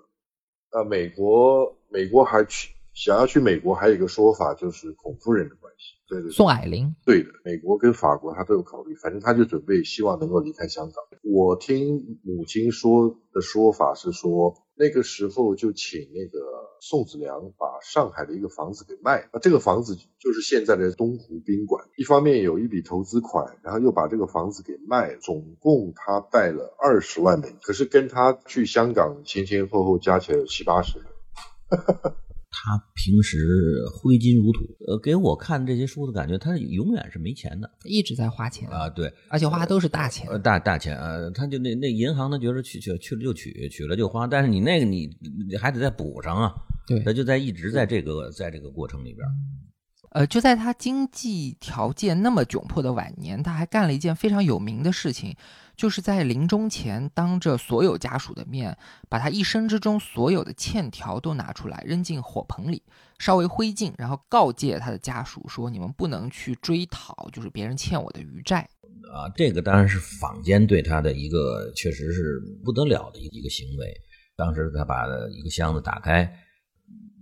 呃美国，美国还去想要去美国，还有一个说法就是孔夫人系。对对，宋霭龄。对的，美国跟法国他都有考虑，反正他就准备希望能够离开香港。我听母亲说的说法是说，那个时候就请那个。宋子良把上海的一个房子给卖了，这个房子就是现在的东湖宾馆。一方面有一笔投资款，然后又把这个房子给卖，总共他带了二十万美金。可是跟他去香港前前后后加起来有七八十。他平时挥金如土，呃，给我看这些书的感觉，他永远是没钱的，一直在花钱。啊，对，而且花的都是大钱，呃，大大钱啊，他就那那银行，他觉得去取去了就取，取了就花，但是你那个你你还得再补上啊，对，他就在一直在这个在这个过程里边。呃，就在他经济条件那么窘迫的晚年，他还干了一件非常有名的事情，就是在临终前当着所有家属的面，把他一生之中所有的欠条都拿出来扔进火盆里，稍微灰烬，然后告诫他的家属说：“你们不能去追讨，就是别人欠我的余债。”啊，这个当然是坊间对他的一个确实是不得了的一个行为。当时他把一个箱子打开。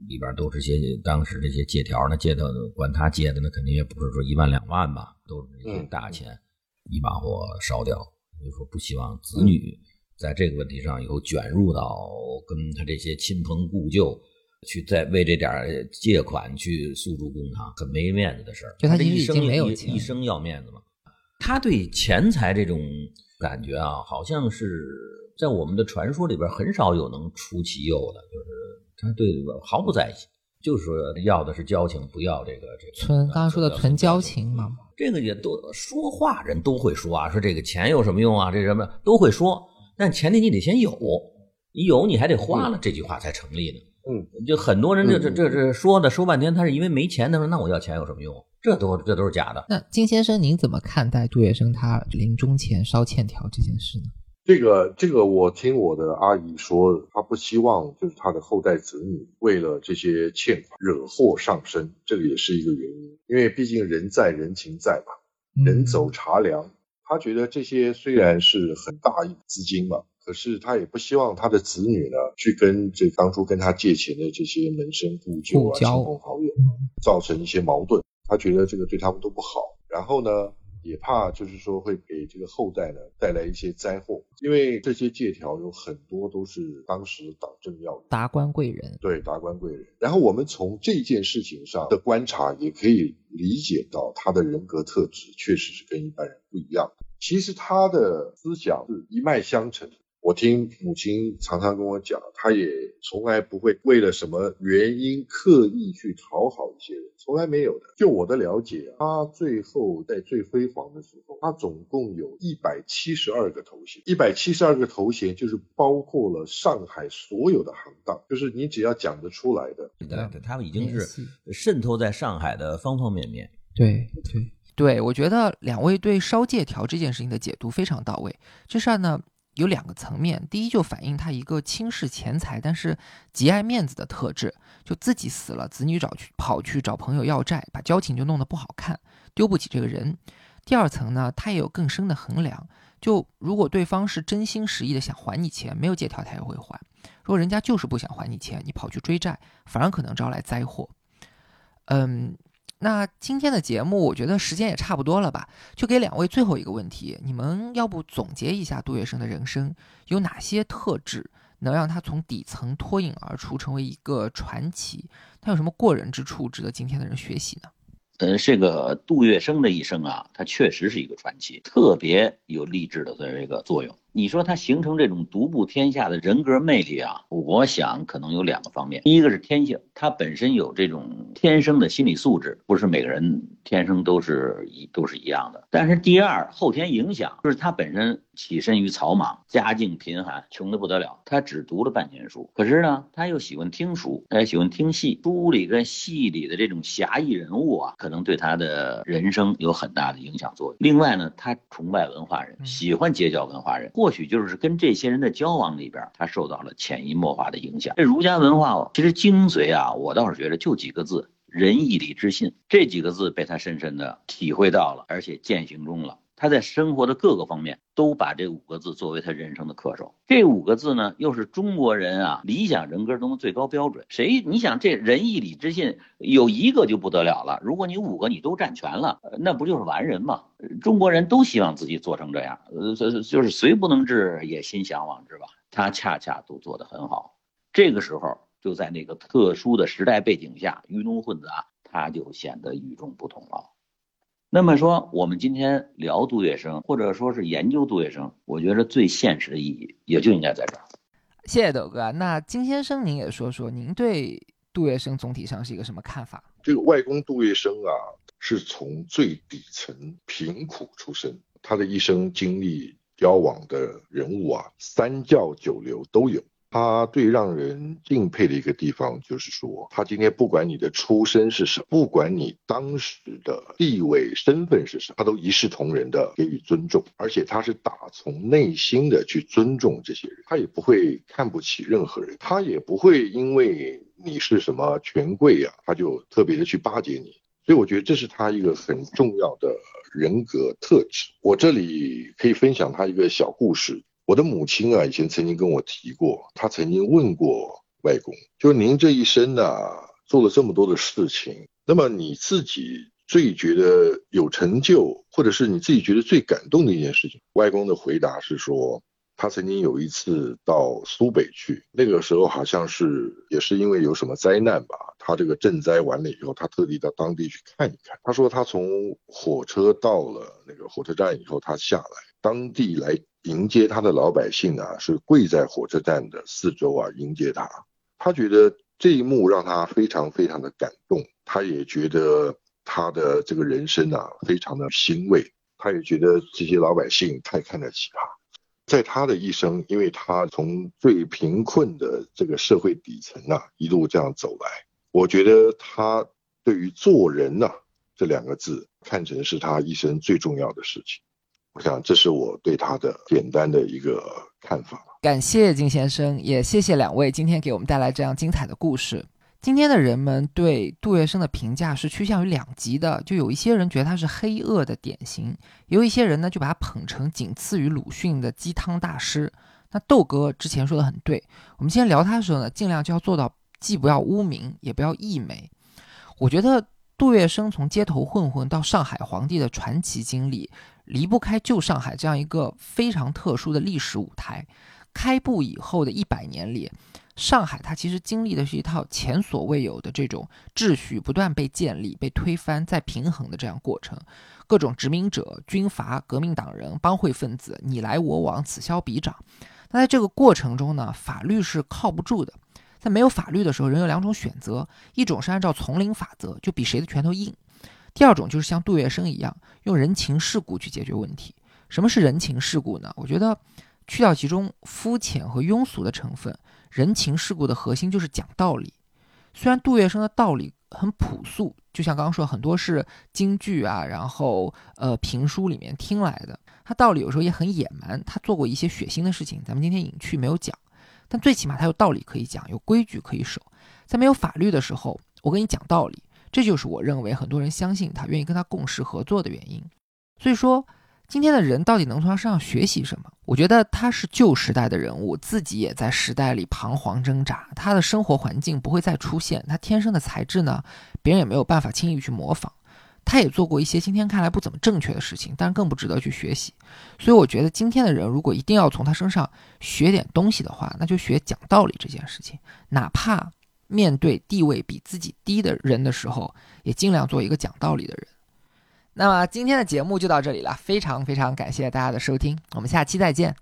里边都是些当时这些借条，那借的管他借的，那肯定也不是说一万两万吧，都是这些大钱，一把火烧掉。就说不希望子女在这个问题上以后卷入到跟他这些亲朋故旧去再为这点借款去诉诸公堂，很没面子的事儿。就他一生没有一生要面子嘛。他对钱财这种感觉啊，好像是在我们的传说里边很少有能出其右的，就是他对这个毫不在意，就是说要的是交情，不要这个这个纯刚刚说的纯交情嘛。这个也都说话人都会说啊，说这个钱有什么用啊？这什么都会说，但前提你得先有，你有你还得花了，这句话才成立呢。嗯，就很多人这这这这说的说半天，他是因为没钱，他说那我要钱有什么用？这都这都是假的。那金先生，您怎么看待杜月笙他临终前烧欠条这件事呢？这个这个，我听我的阿姨说，她不希望就是她的后代子女为了这些欠款惹祸上身，这个也是一个原因。因为毕竟人在人情在嘛，人走茶凉。她觉得这些虽然是很大一资金嘛。可是她也不希望她的子女呢，去跟这当初跟她借钱的这些门生故旧啊、亲朋好友造成一些矛盾。她觉得这个对他们都不好。然后呢，也怕就是说会给这个后代呢带来一些灾祸。因为这些借条有很多都是当时党政要员、达官贵人，对达官贵人。然后我们从这件事情上的观察，也可以理解到他的人格特质确实是跟一般人不一样。其实他的思想是一脉相承。我听母亲常常跟我讲，她也从来不会为了什么原因刻意去讨好一些人，从来没有的。就我的了解，她最后在最辉煌的时候，她总共有一百七十二个头衔，一百七十二个头衔就是包括了上海所有的行当，就是你只要讲得出来的，对对，他们已经是渗透在上海的方方面面。对对对，我觉得两位对烧借条这件事情的解读非常到位。这事儿呢。有两个层面，第一就反映他一个轻视钱财，但是极爱面子的特质，就自己死了，子女找去跑去找朋友要债，把交情就弄得不好看，丢不起这个人。第二层呢，他也有更深的衡量，就如果对方是真心实意的想还你钱，没有借条他也会还；如果人家就是不想还你钱，你跑去追债，反而可能招来灾祸。嗯。那今天的节目，我觉得时间也差不多了吧，就给两位最后一个问题，你们要不总结一下杜月笙的人生有哪些特质，能让他从底层脱颖而出，成为一个传奇？他有什么过人之处，值得今天的人学习呢？嗯，这个杜月笙的一生啊，他确实是一个传奇，特别有励志的这个作用。你说他形成这种独步天下的人格魅力啊，我想可能有两个方面。第一个是天性，他本身有这种天生的心理素质，不是每个人天生都是一都是一样的。但是第二，后天影响就是他本身起身于草莽，家境贫寒，穷的不得了。他只读了半年书，可是呢，他又喜欢听书，他喜欢听戏，书里跟戏里的这种侠义人物啊，可能对他的人生有很大的影响作用。另外呢，他崇拜文化人，喜欢结交文化人。或许就是跟这些人的交往里边，他受到了潜移默化的影响。这儒家文化其实精髓啊，我倒是觉得就几个字：仁义礼智信。这几个字被他深深的体会到了，而且践行中了。他在生活的各个方面都把这五个字作为他人生的恪守。这五个字呢，又是中国人啊理想人格中的最高标准。谁你想这仁义礼智信有一个就不得了了，如果你五个你都占全了，那不就是完人吗？中国人都希望自己做成这样，呃，就是虽不能至，也心向往之吧。他恰恰都做得很好。这个时候就在那个特殊的时代背景下，鱼龙混杂，他就显得与众不同了。那么说，我们今天聊杜月笙，或者说是研究杜月笙，我觉得最现实的意义也就应该在这儿。谢谢斗哥。那金先生，您也说说，您对杜月笙总体上是一个什么看法？这个外公杜月笙啊，是从最底层贫苦出身，他的一生经历交往的人物啊，三教九流都有。他最让人敬佩的一个地方，就是说，他今天不管你的出身是什么，不管你当时的地位身份是什么，他都一视同仁的给予尊重，而且他是打从内心的去尊重这些人，他也不会看不起任何人，他也不会因为你是什么权贵呀，他就特别的去巴结你。所以我觉得这是他一个很重要的人格特质。我这里可以分享他一个小故事。我的母亲啊，以前曾经跟我提过，她曾经问过外公，就是您这一生呢，做了这么多的事情，那么你自己最觉得有成就，或者是你自己觉得最感动的一件事情？外公的回答是说，他曾经有一次到苏北去，那个时候好像是也是因为有什么灾难吧，他这个赈灾完了以后，他特地到当地去看一看。他说他从火车到了那个火车站以后，他下来，当地来。迎接他的老百姓啊，是跪在火车站的四周啊迎接他。他觉得这一幕让他非常非常的感动，他也觉得他的这个人生啊非常的欣慰，他也觉得这些老百姓太看得起他。在他的一生，因为他从最贫困的这个社会底层啊一路这样走来，我觉得他对于做人呐这两个字看成是他一生最重要的事情。我想这是我对他的简单的一个看法。感谢金先生，也谢谢两位今天给我们带来这样精彩的故事。今天的人们对杜月笙的评价是趋向于两极的，就有一些人觉得他是黑恶的典型，有一些人呢就把他捧成仅次于鲁迅的鸡汤大师。那豆哥之前说的很对，我们今天聊他的时候呢，尽量就要做到既不要污名，也不要溢美。我觉得杜月笙从街头混混到上海皇帝的传奇经历。离不开旧上海这样一个非常特殊的历史舞台。开埠以后的一百年里，上海它其实经历的是一套前所未有的这种秩序不断被建立、被推翻、再平衡的这样过程。各种殖民者、军阀、革命党人、帮会分子，你来我往，此消彼长。那在这个过程中呢，法律是靠不住的。在没有法律的时候，人有两种选择：一种是按照丛林法则，就比谁的拳头硬。第二种就是像杜月笙一样，用人情世故去解决问题。什么是人情世故呢？我觉得去掉其中肤浅和庸俗的成分，人情世故的核心就是讲道理。虽然杜月笙的道理很朴素，就像刚刚说，很多是京剧啊，然后呃评书里面听来的，他道理有时候也很野蛮，他做过一些血腥的事情，咱们今天隐去没有讲。但最起码他有道理可以讲，有规矩可以守。在没有法律的时候，我跟你讲道理。这就是我认为很多人相信他、愿意跟他共事合作的原因。所以说，今天的人到底能从他身上学习什么？我觉得他是旧时代的人物，自己也在时代里彷徨挣扎。他的生活环境不会再出现，他天生的才智呢，别人也没有办法轻易去模仿。他也做过一些今天看来不怎么正确的事情，但更不值得去学习。所以我觉得今天的人如果一定要从他身上学点东西的话，那就学讲道理这件事情，哪怕。面对地位比自己低的人的时候，也尽量做一个讲道理的人。那么今天的节目就到这里了，非常非常感谢大家的收听，我们下期再见。